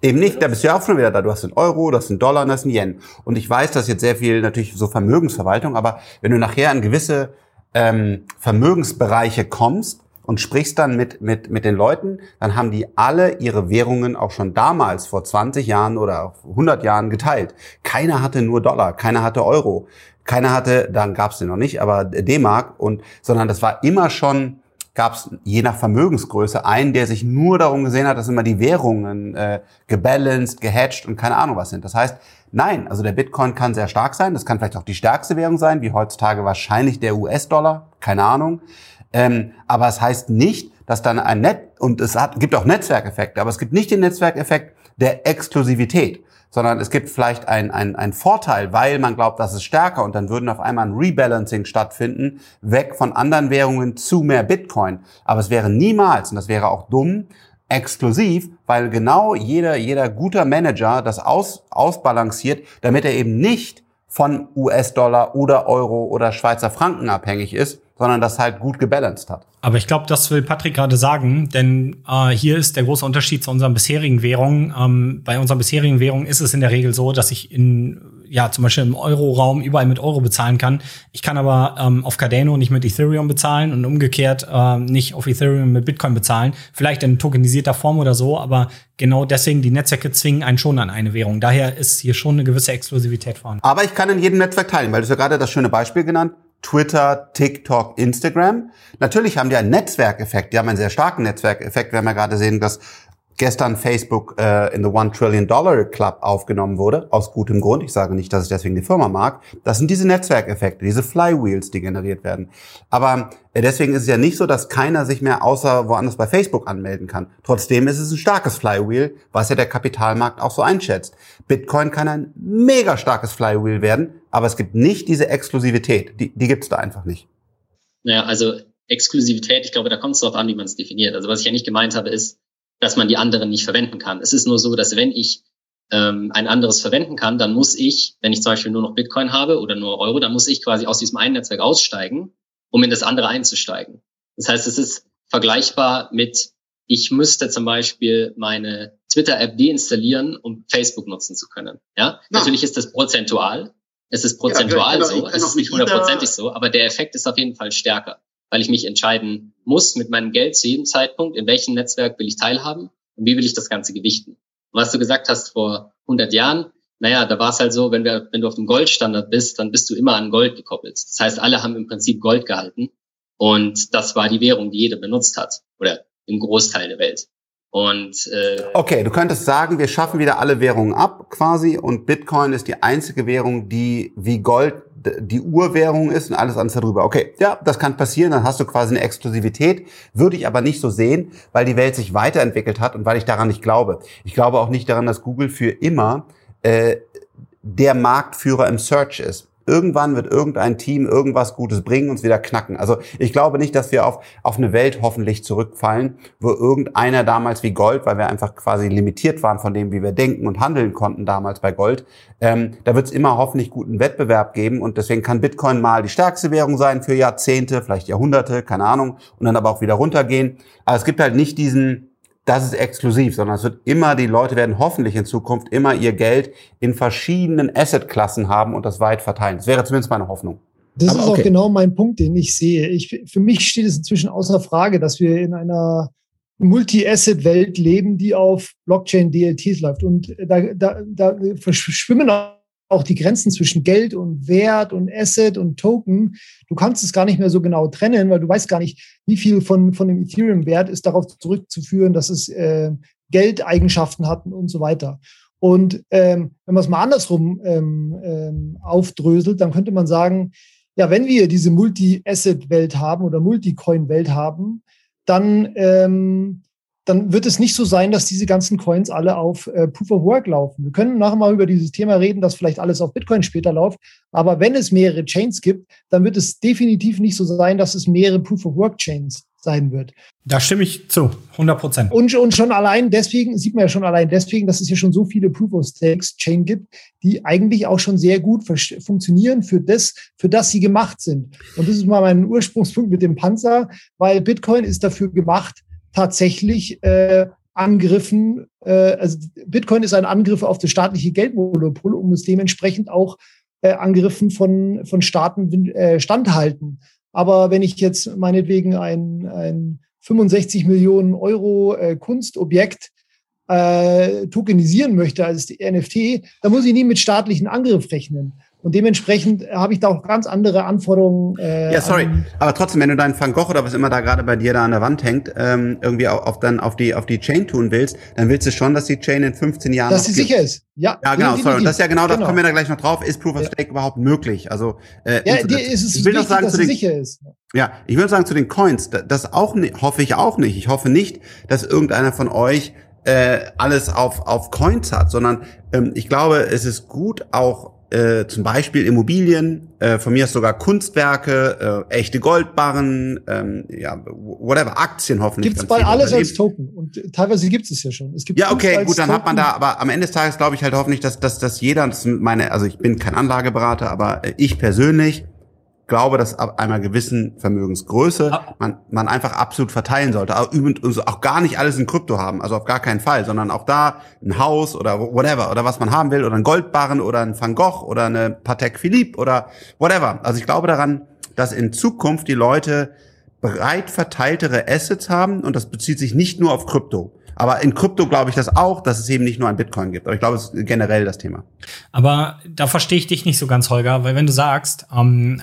Eben nicht, da bist du ja auch schon wieder da. Du hast den Euro, du hast den Dollar und du hast den Yen. Und ich weiß, dass jetzt sehr viel natürlich so Vermögensverwaltung, aber wenn du nachher an gewisse ähm, Vermögensbereiche kommst und sprichst dann mit, mit, mit den Leuten, dann haben die alle ihre Währungen auch schon damals vor 20 Jahren oder 100 Jahren geteilt. Keiner hatte nur Dollar, keiner hatte Euro. Keiner hatte, dann gab es den noch nicht, aber D-Mark und sondern das war immer schon gab es je nach Vermögensgröße einen, der sich nur darum gesehen hat, dass immer die Währungen äh, gebalanced, gehatcht und keine Ahnung was sind. Das heißt, nein, also der Bitcoin kann sehr stark sein. Das kann vielleicht auch die stärkste Währung sein, wie heutzutage wahrscheinlich der US-Dollar. Keine Ahnung. Ähm, aber es heißt nicht, dass dann ein Net und es hat, gibt auch Netzwerkeffekte, aber es gibt nicht den Netzwerkeffekt der Exklusivität sondern es gibt vielleicht einen ein Vorteil, weil man glaubt, das ist stärker und dann würden auf einmal ein Rebalancing stattfinden, weg von anderen Währungen zu mehr Bitcoin. Aber es wäre niemals, und das wäre auch dumm, exklusiv, weil genau jeder, jeder guter Manager das aus, ausbalanciert, damit er eben nicht von US-Dollar oder Euro oder Schweizer Franken abhängig ist, sondern das halt gut gebalanced hat. Aber ich glaube, das will Patrick gerade sagen, denn äh, hier ist der große Unterschied zu unseren bisherigen Währungen. Ähm, bei unseren bisherigen Währungen ist es in der Regel so, dass ich in ja zum Beispiel im Euro-Raum überall mit Euro bezahlen kann. Ich kann aber ähm, auf Cardano nicht mit Ethereum bezahlen und umgekehrt äh, nicht auf Ethereum mit Bitcoin bezahlen. Vielleicht in tokenisierter Form oder so, aber genau deswegen die Netzwerke zwingen einen schon an eine Währung. Daher ist hier schon eine gewisse Exklusivität vorhanden. Aber ich kann in jedem Netzwerk teilen, weil du hast ja gerade das schöne Beispiel genannt. Twitter, TikTok, Instagram. Natürlich haben die einen Netzwerkeffekt, die haben einen sehr starken Netzwerkeffekt. Wir haben ja gerade sehen, dass gestern Facebook äh, in the One Trillion Dollar Club aufgenommen wurde, aus gutem Grund. Ich sage nicht, dass ich deswegen die Firma mag. Das sind diese Netzwerkeffekte, diese Flywheels, die generiert werden. Aber äh, deswegen ist es ja nicht so, dass keiner sich mehr außer woanders bei Facebook anmelden kann. Trotzdem ist es ein starkes Flywheel, was ja der Kapitalmarkt auch so einschätzt. Bitcoin kann ein mega starkes Flywheel werden, aber es gibt nicht diese Exklusivität. Die, die gibt es da einfach nicht. Naja, also Exklusivität, ich glaube, da kommt es darauf an, wie man es definiert. Also was ich ja nicht gemeint habe, ist, dass man die anderen nicht verwenden kann. Es ist nur so, dass wenn ich ähm, ein anderes verwenden kann, dann muss ich, wenn ich zum Beispiel nur noch Bitcoin habe oder nur Euro, dann muss ich quasi aus diesem einen Netzwerk aussteigen, um in das andere einzusteigen. Das heißt, es ist vergleichbar mit, ich müsste zum Beispiel meine Twitter-App deinstallieren, um Facebook nutzen zu können. Ja, Na. natürlich ist das prozentual. Es ist prozentual ja, so. Es ist nicht hundertprozentig so, aber der Effekt ist auf jeden Fall stärker weil ich mich entscheiden muss mit meinem Geld zu jedem Zeitpunkt, in welchem Netzwerk will ich teilhaben und wie will ich das Ganze gewichten. Und was du gesagt hast vor 100 Jahren, naja, da war es halt so, wenn, wir, wenn du auf dem Goldstandard bist, dann bist du immer an Gold gekoppelt. Das heißt, alle haben im Prinzip Gold gehalten und das war die Währung, die jeder benutzt hat oder im Großteil der Welt. Und äh, okay, du könntest sagen, wir schaffen wieder alle Währungen ab quasi und Bitcoin ist die einzige Währung, die wie Gold die Urwährung ist und alles andere darüber. Okay, ja, das kann passieren, dann hast du quasi eine Exklusivität, würde ich aber nicht so sehen, weil die Welt sich weiterentwickelt hat und weil ich daran nicht glaube. Ich glaube auch nicht daran, dass Google für immer äh, der Marktführer im Search ist irgendwann wird irgendein Team irgendwas Gutes bringen, uns wieder knacken. Also ich glaube nicht, dass wir auf, auf eine Welt hoffentlich zurückfallen, wo irgendeiner damals wie Gold, weil wir einfach quasi limitiert waren von dem, wie wir denken und handeln konnten damals bei Gold, ähm, da wird es immer hoffentlich guten Wettbewerb geben und deswegen kann Bitcoin mal die stärkste Währung sein für Jahrzehnte, vielleicht Jahrhunderte, keine Ahnung, und dann aber auch wieder runtergehen. Aber es gibt halt nicht diesen das ist exklusiv, sondern es wird immer, die Leute werden hoffentlich in Zukunft immer ihr Geld in verschiedenen Assetklassen haben und das weit verteilen. Das wäre zumindest meine Hoffnung. Das Aber ist okay. auch genau mein Punkt, den ich sehe. Ich, für mich steht es inzwischen außer Frage, dass wir in einer Multi-Asset-Welt leben, die auf Blockchain-DLTs läuft. Und da, da, da verschwimmen auch die Grenzen zwischen Geld und Wert und Asset und Token. Du kannst es gar nicht mehr so genau trennen, weil du weißt gar nicht, wie viel von, von dem Ethereum-Wert ist darauf zurückzuführen, dass es äh, Geldeigenschaften hat und so weiter. Und ähm, wenn man es mal andersrum ähm, ähm, aufdröselt, dann könnte man sagen, ja, wenn wir diese Multi-Asset-Welt haben oder Multi-Coin-Welt haben, dann, ähm, dann wird es nicht so sein, dass diese ganzen Coins alle auf äh, Proof of Work laufen. Wir können nachher mal über dieses Thema reden, dass vielleicht alles auf Bitcoin später läuft. Aber wenn es mehrere Chains gibt, dann wird es definitiv nicht so sein, dass es mehrere Proof of Work Chains sein wird. Da stimme ich zu, 100 Prozent. Und, und schon allein deswegen, sieht man ja schon allein deswegen, dass es hier schon so viele Proof of Stakes Chain gibt, die eigentlich auch schon sehr gut funktionieren für das, für das sie gemacht sind. Und das ist mal mein Ursprungspunkt mit dem Panzer, weil Bitcoin ist dafür gemacht, tatsächlich äh, Angriffen, äh, also Bitcoin ist ein Angriff auf das staatliche Geldmonopol, um es dementsprechend auch äh, Angriffen von, von Staaten äh, standhalten aber wenn ich jetzt meinetwegen ein, ein 65 Millionen Euro äh, Kunstobjekt äh, tokenisieren möchte als die NFT, dann muss ich nie mit staatlichen Angriff rechnen. Und dementsprechend habe ich da auch ganz andere Anforderungen. Äh, ja, sorry, aber trotzdem, wenn du deinen Van Gogh oder was immer da gerade bei dir da an der Wand hängt, ähm, irgendwie auf, auf, dann auf die auf die Chain tun willst, dann willst du schon, dass die Chain in 15 Jahren dass sie gibt. sicher ist. Ja, ja genau. Sorry, das ist ja genau, genau. da kommen wir da gleich noch drauf. Ist Proof of Stake ja. überhaupt möglich? Also äh, ja, dir ist es ich will wichtig, noch sagen, dass zu den, sicher ist. Ja, ich würde sagen zu den Coins, das auch hoffe ich auch nicht. Ich hoffe nicht, dass irgendeiner von euch äh, alles auf auf Coins hat, sondern ähm, ich glaube, es ist gut auch äh, zum Beispiel Immobilien, äh, von mir ist sogar Kunstwerke, äh, echte Goldbarren, ähm, ja, whatever, Aktien hoffentlich. Gibt es bei alles als Token und teilweise gibt es ja schon. Es gibt ja, okay, gut, dann Token. hat man da, aber am Ende des Tages glaube ich halt hoffentlich, dass, dass, dass jeder, das meine, also ich bin kein Anlageberater, aber ich persönlich glaube, dass ab einer gewissen Vermögensgröße man, man einfach absolut verteilen sollte. Aber übrigens auch gar nicht alles in Krypto haben, also auf gar keinen Fall, sondern auch da ein Haus oder whatever oder was man haben will oder ein Goldbarren oder ein Van Gogh oder eine Patek Philippe oder whatever. Also ich glaube daran, dass in Zukunft die Leute breit verteiltere Assets haben und das bezieht sich nicht nur auf Krypto. Aber in Krypto glaube ich das auch, dass es eben nicht nur ein Bitcoin gibt. Aber ich glaube, es ist generell das Thema. Aber da verstehe ich dich nicht so ganz, Holger, weil wenn du sagst, ähm,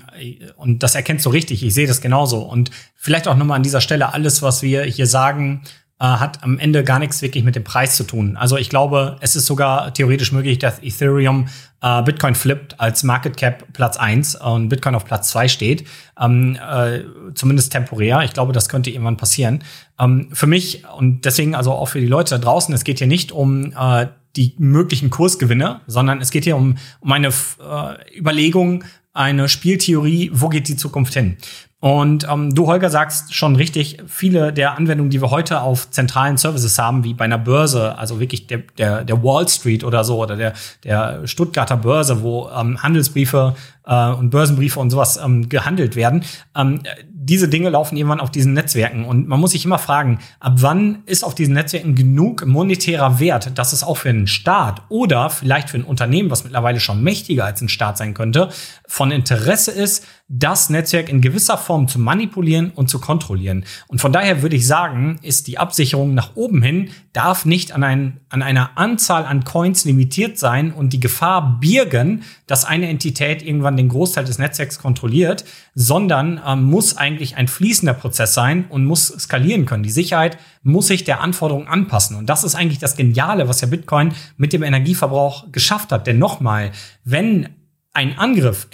und das erkennst du richtig, ich sehe das genauso. Und vielleicht auch nochmal an dieser Stelle alles, was wir hier sagen, äh, hat am Ende gar nichts wirklich mit dem Preis zu tun. Also ich glaube, es ist sogar theoretisch möglich, dass Ethereum äh, Bitcoin flippt als Market Cap Platz eins und Bitcoin auf Platz zwei steht. Ähm, äh, zumindest temporär. Ich glaube, das könnte irgendwann passieren. Ähm, für mich und deswegen also auch für die Leute da draußen, es geht hier nicht um äh, die möglichen Kursgewinne, sondern es geht hier um, um eine äh, Überlegung, eine Spieltheorie, wo geht die Zukunft hin? Und ähm, du, Holger, sagst schon richtig, viele der Anwendungen, die wir heute auf zentralen Services haben, wie bei einer Börse, also wirklich der, der, der Wall Street oder so, oder der, der Stuttgarter Börse, wo ähm, Handelsbriefe äh, und Börsenbriefe und sowas ähm, gehandelt werden, ähm, diese Dinge laufen irgendwann auf diesen Netzwerken. Und man muss sich immer fragen, ab wann ist auf diesen Netzwerken genug monetärer Wert, dass es auch für einen Staat oder vielleicht für ein Unternehmen, was mittlerweile schon mächtiger als ein Staat sein könnte, von Interesse ist, das Netzwerk in gewisser Form zu manipulieren und zu kontrollieren. Und von daher würde ich sagen, ist die Absicherung nach oben hin, darf nicht an, ein, an einer Anzahl an Coins limitiert sein und die Gefahr birgen, dass eine Entität irgendwann den Großteil des Netzwerks kontrolliert, sondern ähm, muss eigentlich ein fließender Prozess sein und muss skalieren können. Die Sicherheit muss sich der Anforderungen anpassen. Und das ist eigentlich das Geniale, was ja Bitcoin mit dem Energieverbrauch geschafft hat. Denn nochmal, wenn ein Angriff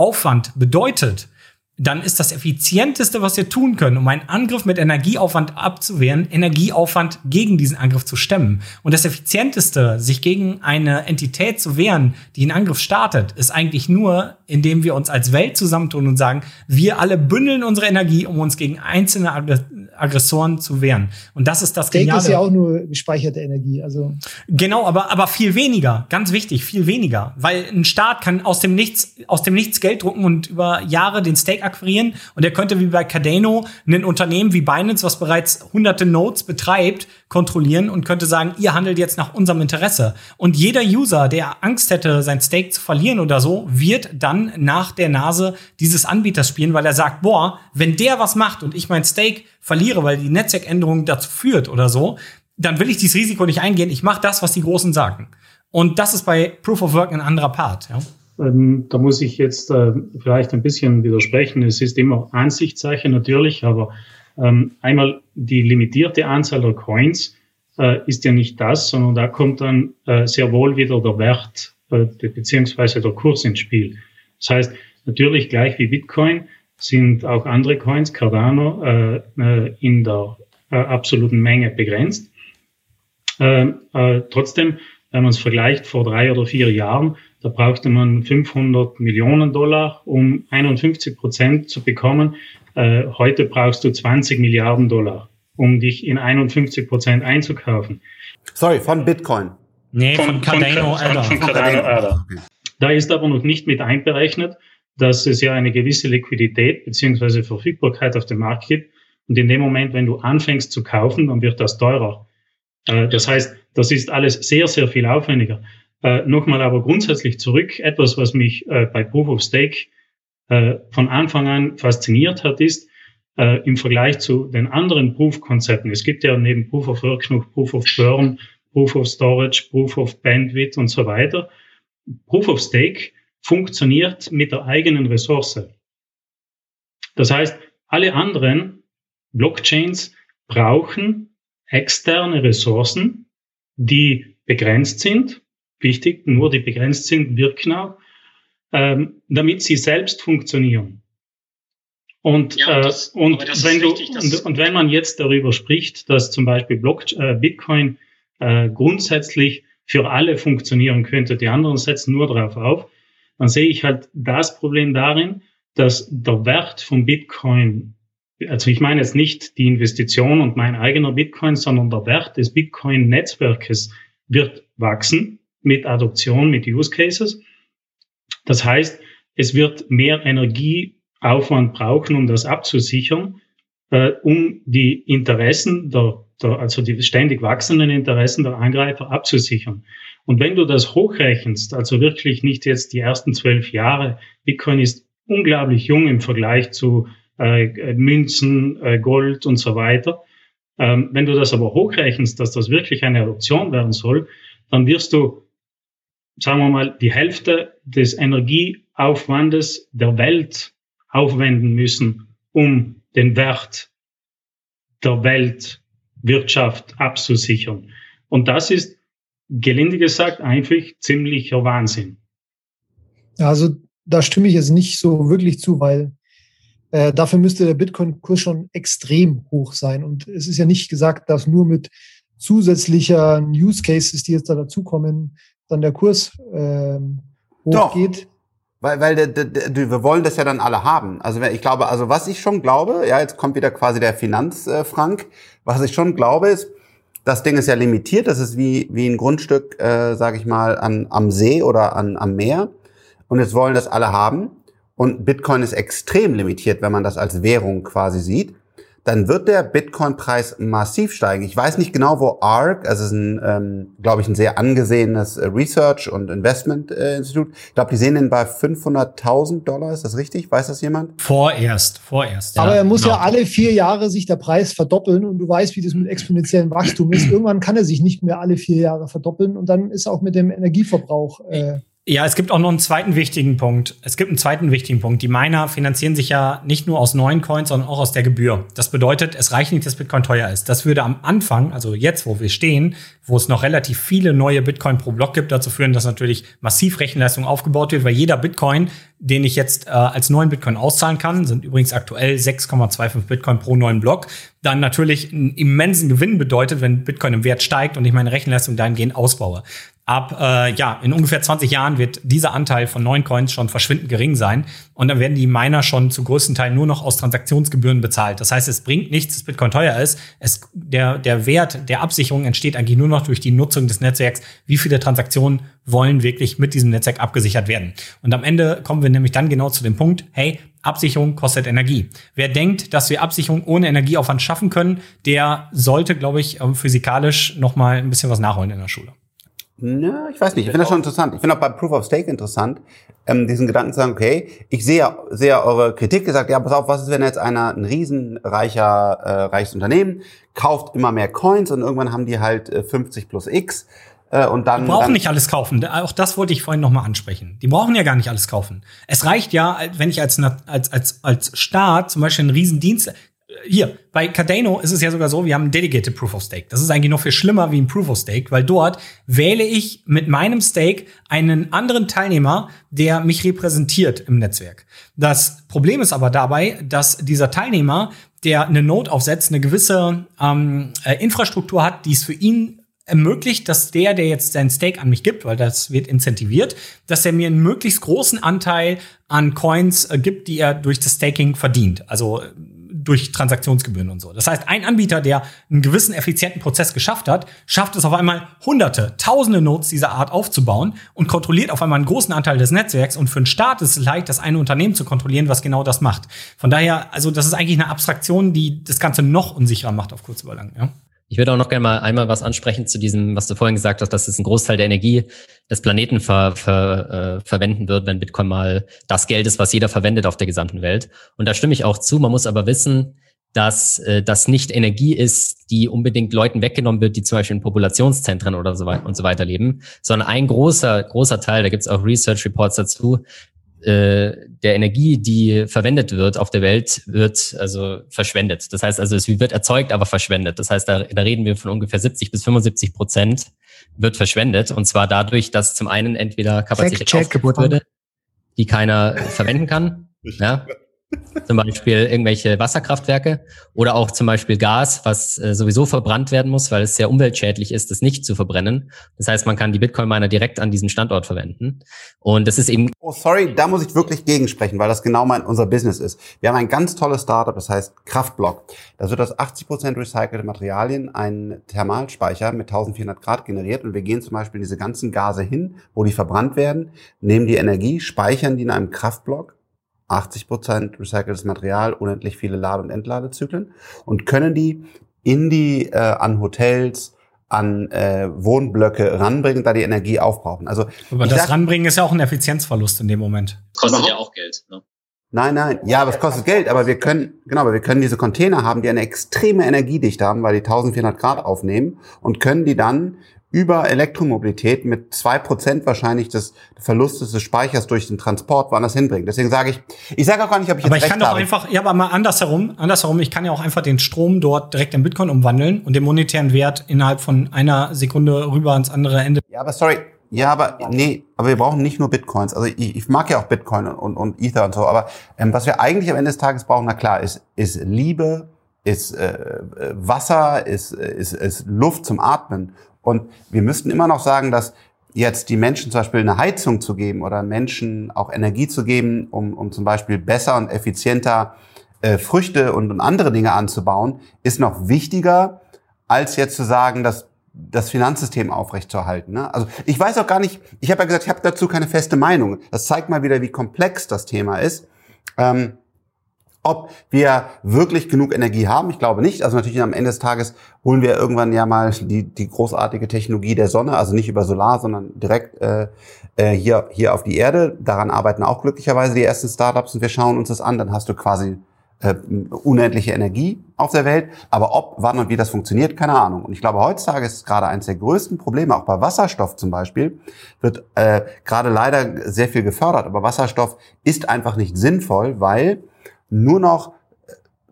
Energieaufwand bedeutet, dann ist das effizienteste, was wir tun können, um einen Angriff mit Energieaufwand abzuwehren, Energieaufwand gegen diesen Angriff zu stemmen. Und das effizienteste, sich gegen eine Entität zu wehren, die einen Angriff startet, ist eigentlich nur, indem wir uns als Welt zusammentun und sagen, wir alle bündeln unsere Energie, um uns gegen einzelne Aggressoren zu wehren. Und das ist das Steak Geniale. ist ja auch nur gespeicherte Energie. Also Genau, aber, aber viel weniger. Ganz wichtig, viel weniger. Weil ein Staat kann aus dem Nichts, aus dem Nichts Geld drucken und über Jahre den Stake akquirieren. Und er könnte wie bei Cardano ein Unternehmen wie Binance, was bereits hunderte Nodes betreibt, kontrollieren und könnte sagen, ihr handelt jetzt nach unserem Interesse. Und jeder User, der Angst hätte, sein Stake zu verlieren oder so, wird dann nach der Nase dieses Anbieters spielen, weil er sagt, boah, wenn der was macht und ich mein Stake verliere, weil die Netzwerkänderung dazu führt oder so, dann will ich dieses Risiko nicht eingehen. Ich mache das, was die Großen sagen. Und das ist bei Proof of Work ein anderer Part. Ja? Ähm, da muss ich jetzt äh, vielleicht ein bisschen widersprechen. Es ist immer Ansichtssache natürlich, aber ähm, einmal die limitierte Anzahl der Coins äh, ist ja nicht das, sondern da kommt dann äh, sehr wohl wieder der Wert äh, beziehungsweise der Kurs ins Spiel. Das heißt, natürlich gleich wie Bitcoin sind auch andere Coins, Cardano, äh, äh, in der äh, absoluten Menge begrenzt. Äh, äh, trotzdem, wenn man es vergleicht vor drei oder vier Jahren, da brauchte man 500 Millionen Dollar, um 51 Prozent zu bekommen. Äh, heute brauchst du 20 Milliarden Dollar, um dich in 51 Prozent einzukaufen. Sorry, von Bitcoin. Nee, von, von Cardano von, von, von Cardano. Okay. Da ist aber noch nicht mit einberechnet, dass es ja eine gewisse Liquidität beziehungsweise Verfügbarkeit auf dem Markt gibt. Und in dem Moment, wenn du anfängst zu kaufen, dann wird das teurer. Äh, das heißt, das ist alles sehr, sehr viel aufwendiger. Äh, Nochmal aber grundsätzlich zurück. Etwas, was mich äh, bei Proof of Stake von Anfang an fasziniert hat, ist im Vergleich zu den anderen Proof-Konzepten. Es gibt ja neben Proof of Work noch Proof of Burn, Proof of Storage, Proof of Bandwidth und so weiter. Proof of Stake funktioniert mit der eigenen Ressource. Das heißt, alle anderen Blockchains brauchen externe Ressourcen, die begrenzt sind. Wichtig, nur die begrenzt sind, wirken auch, ähm, damit sie selbst funktionieren. Und, ja, das, äh, und, wenn du, richtig, und, und, wenn man jetzt darüber spricht, dass zum Beispiel Block, äh, Bitcoin äh, grundsätzlich für alle funktionieren könnte, die anderen setzen nur darauf auf, dann sehe ich halt das Problem darin, dass der Wert von Bitcoin, also ich meine jetzt nicht die Investition und mein eigener Bitcoin, sondern der Wert des Bitcoin-Netzwerkes wird wachsen mit Adoption, mit Use Cases. Das heißt, es wird mehr Energieaufwand brauchen, um das abzusichern, äh, um die Interessen der, der, also die ständig wachsenden Interessen der Angreifer abzusichern. Und wenn du das hochrechnest, also wirklich nicht jetzt die ersten zwölf Jahre, Bitcoin ist unglaublich jung im Vergleich zu äh, Münzen, äh, Gold und so weiter. Ähm, wenn du das aber hochrechnest, dass das wirklich eine Adoption werden soll, dann wirst du sagen wir mal, die Hälfte des Energieaufwandes der Welt aufwenden müssen, um den Wert der Weltwirtschaft abzusichern. Und das ist, gelinde gesagt, einfach ziemlicher Wahnsinn. Also da stimme ich jetzt nicht so wirklich zu, weil äh, dafür müsste der Bitcoin-Kurs schon extrem hoch sein. Und es ist ja nicht gesagt, dass nur mit zusätzlicher Use Cases, die jetzt da dazukommen, dann der Kurs ähm, hochgeht. Doch. Weil, weil de, de, de, wir wollen das ja dann alle haben. Also ich glaube, also was ich schon glaube, ja, jetzt kommt wieder quasi der Finanzfrank. Äh, was ich schon glaube ist, das Ding ist ja limitiert. Das ist wie wie ein Grundstück, äh, sage ich mal, an, am See oder an, am Meer. Und jetzt wollen das alle haben. Und Bitcoin ist extrem limitiert, wenn man das als Währung quasi sieht dann wird der Bitcoin-Preis massiv steigen. Ich weiß nicht genau, wo ARK, also es ist ein, ähm, glaube ich, ein sehr angesehenes äh, Research- und Investment-Institut. Äh, ich glaube, die sehen den bei 500.000 Dollar. Ist das richtig? Weiß das jemand? Vorerst, vorerst. Aber er muss genau. ja alle vier Jahre sich der Preis verdoppeln und du weißt, wie das mit exponentiellem Wachstum ist. Irgendwann kann er sich nicht mehr alle vier Jahre verdoppeln und dann ist auch mit dem Energieverbrauch äh, ja, es gibt auch noch einen zweiten wichtigen Punkt. Es gibt einen zweiten wichtigen Punkt. Die Miner finanzieren sich ja nicht nur aus neuen Coins, sondern auch aus der Gebühr. Das bedeutet, es reicht nicht, dass Bitcoin teuer ist. Das würde am Anfang, also jetzt, wo wir stehen, wo es noch relativ viele neue Bitcoin pro Block gibt, dazu führen, dass natürlich massiv Rechenleistung aufgebaut wird, weil jeder Bitcoin, den ich jetzt äh, als neuen Bitcoin auszahlen kann, sind übrigens aktuell 6,25 Bitcoin pro neuen Block, dann natürlich einen immensen Gewinn bedeutet, wenn Bitcoin im Wert steigt und ich meine Rechenleistung dahingehend ausbaue. Ab äh, ja in ungefähr 20 Jahren wird dieser Anteil von neuen Coins schon verschwindend gering sein und dann werden die Miner schon zu größten Teil nur noch aus Transaktionsgebühren bezahlt. Das heißt, es bringt nichts, dass Bitcoin teuer ist. Es, der, der Wert der Absicherung entsteht eigentlich nur noch durch die Nutzung des Netzwerks. Wie viele Transaktionen wollen wirklich mit diesem Netzwerk abgesichert werden? Und am Ende kommen wir nämlich dann genau zu dem Punkt, hey, Absicherung kostet Energie. Wer denkt, dass wir Absicherung ohne Energieaufwand schaffen können, der sollte, glaube ich, ähm, physikalisch noch mal ein bisschen was nachholen in der Schule. Na, ich weiß nicht. Ich finde das schon interessant. Ich finde auch bei Proof of Stake interessant, ähm, diesen Gedanken zu sagen, okay, ich sehe, sehe eure Kritik gesagt, ja, pass auf, was ist, wenn jetzt einer ein riesenreicher, äh, reiches Unternehmen kauft immer mehr Coins und irgendwann haben die halt äh, 50 plus X äh, und dann. Die brauchen dann nicht alles kaufen. Auch das wollte ich vorhin noch mal ansprechen. Die brauchen ja gar nicht alles kaufen. Es reicht ja, wenn ich als, als, als, als Staat zum Beispiel einen Riesendienst, hier, bei Cardano ist es ja sogar so, wir haben ein Dedicated Proof of Stake. Das ist eigentlich noch viel schlimmer wie ein Proof of Stake, weil dort wähle ich mit meinem Stake einen anderen Teilnehmer, der mich repräsentiert im Netzwerk. Das Problem ist aber dabei, dass dieser Teilnehmer, der eine Node aufsetzt, eine gewisse ähm, äh, Infrastruktur hat, die es für ihn ermöglicht, dass der, der jetzt sein Stake an mich gibt, weil das wird incentiviert, dass er mir einen möglichst großen Anteil an Coins äh, gibt, die er durch das Staking verdient. Also durch Transaktionsgebühren und so. Das heißt, ein Anbieter, der einen gewissen effizienten Prozess geschafft hat, schafft es auf einmal hunderte, tausende Nodes dieser Art aufzubauen und kontrolliert auf einmal einen großen Anteil des Netzwerks. Und für einen Staat ist es leicht, das eine Unternehmen zu kontrollieren, was genau das macht. Von daher, also das ist eigentlich eine Abstraktion, die das Ganze noch unsicherer macht auf kurz über lang. Ja? Ich würde auch noch gerne mal einmal was ansprechen zu diesem, was du vorhin gesagt hast, dass es ein Großteil der Energie des Planeten ver, ver, äh, verwenden wird, wenn Bitcoin mal das Geld ist, was jeder verwendet auf der gesamten Welt. Und da stimme ich auch zu. Man muss aber wissen, dass äh, das nicht Energie ist, die unbedingt Leuten weggenommen wird, die zum Beispiel in Populationszentren oder so weiter und so weiter leben, sondern ein großer, großer Teil, da gibt es auch Research Reports dazu, der Energie, die verwendet wird auf der Welt, wird also verschwendet. Das heißt also, es wird erzeugt, aber verschwendet. Das heißt, da, da reden wir von ungefähr 70 bis 75 Prozent wird verschwendet. Und zwar dadurch, dass zum einen entweder Kapazität aufgebaut würde, die keiner verwenden kann. Ja, zum Beispiel irgendwelche Wasserkraftwerke oder auch zum Beispiel Gas, was äh, sowieso verbrannt werden muss, weil es sehr umweltschädlich ist, das nicht zu verbrennen. Das heißt, man kann die Bitcoin-Miner direkt an diesen Standort verwenden. Und das ist eben. Oh, sorry, da muss ich wirklich gegensprechen, weil das genau mein, unser Business ist. Wir haben ein ganz tolles Startup, das heißt Kraftblock. Das wird aus 80 Prozent recycelte Materialien ein Thermalspeicher mit 1400 Grad generiert und wir gehen zum Beispiel diese ganzen Gase hin, wo die verbrannt werden, nehmen die Energie, speichern die in einem Kraftblock 80 Prozent recyceltes Material, unendlich viele Lade- und Entladezyklen und können die in die äh, an Hotels, an äh, Wohnblöcke ranbringen, da die Energie aufbrauchen. Also aber das sag, ranbringen ist ja auch ein Effizienzverlust in dem Moment. Kostet ja auch Geld. Ne? Nein, nein, ja, aber es kostet Geld, aber wir können, genau, aber wir können diese Container haben, die eine extreme Energiedichte haben, weil die 1400 Grad aufnehmen und können die dann über Elektromobilität mit zwei Prozent wahrscheinlich des Verlustes des Speichers durch den Transport woanders hinbringen. Deswegen sage ich, ich sage auch gar nicht, ob ich aber jetzt ich kann doch einfach, ja, aber mal andersherum, andersherum, ich kann ja auch einfach den Strom dort direkt in Bitcoin umwandeln und den monetären Wert innerhalb von einer Sekunde rüber ans andere Ende. Ja, aber sorry, ja, aber nee, aber wir brauchen nicht nur Bitcoins. Also ich, ich mag ja auch Bitcoin und, und Ether und so, aber ähm, was wir eigentlich am Ende des Tages brauchen, na klar, ist, ist Liebe, ist äh, Wasser, ist, ist, ist Luft zum Atmen. Und wir müssten immer noch sagen, dass jetzt die Menschen zum Beispiel eine Heizung zu geben oder Menschen auch Energie zu geben, um, um zum Beispiel besser und effizienter äh, Früchte und, und andere Dinge anzubauen, ist noch wichtiger, als jetzt zu sagen, dass das Finanzsystem aufrechtzuerhalten. Ne? Also ich weiß auch gar nicht, ich habe ja gesagt, ich habe dazu keine feste Meinung. Das zeigt mal wieder, wie komplex das Thema ist. Ähm, ob wir wirklich genug Energie haben, ich glaube nicht. Also natürlich am Ende des Tages holen wir irgendwann ja mal die, die großartige Technologie der Sonne, also nicht über Solar, sondern direkt äh, äh, hier, hier auf die Erde. Daran arbeiten auch glücklicherweise die ersten Startups und wir schauen uns das an. Dann hast du quasi äh, unendliche Energie auf der Welt. Aber ob, wann und wie das funktioniert, keine Ahnung. Und ich glaube, heutzutage ist es gerade eines der größten Probleme, auch bei Wasserstoff zum Beispiel, wird äh, gerade leider sehr viel gefördert. Aber Wasserstoff ist einfach nicht sinnvoll, weil nur noch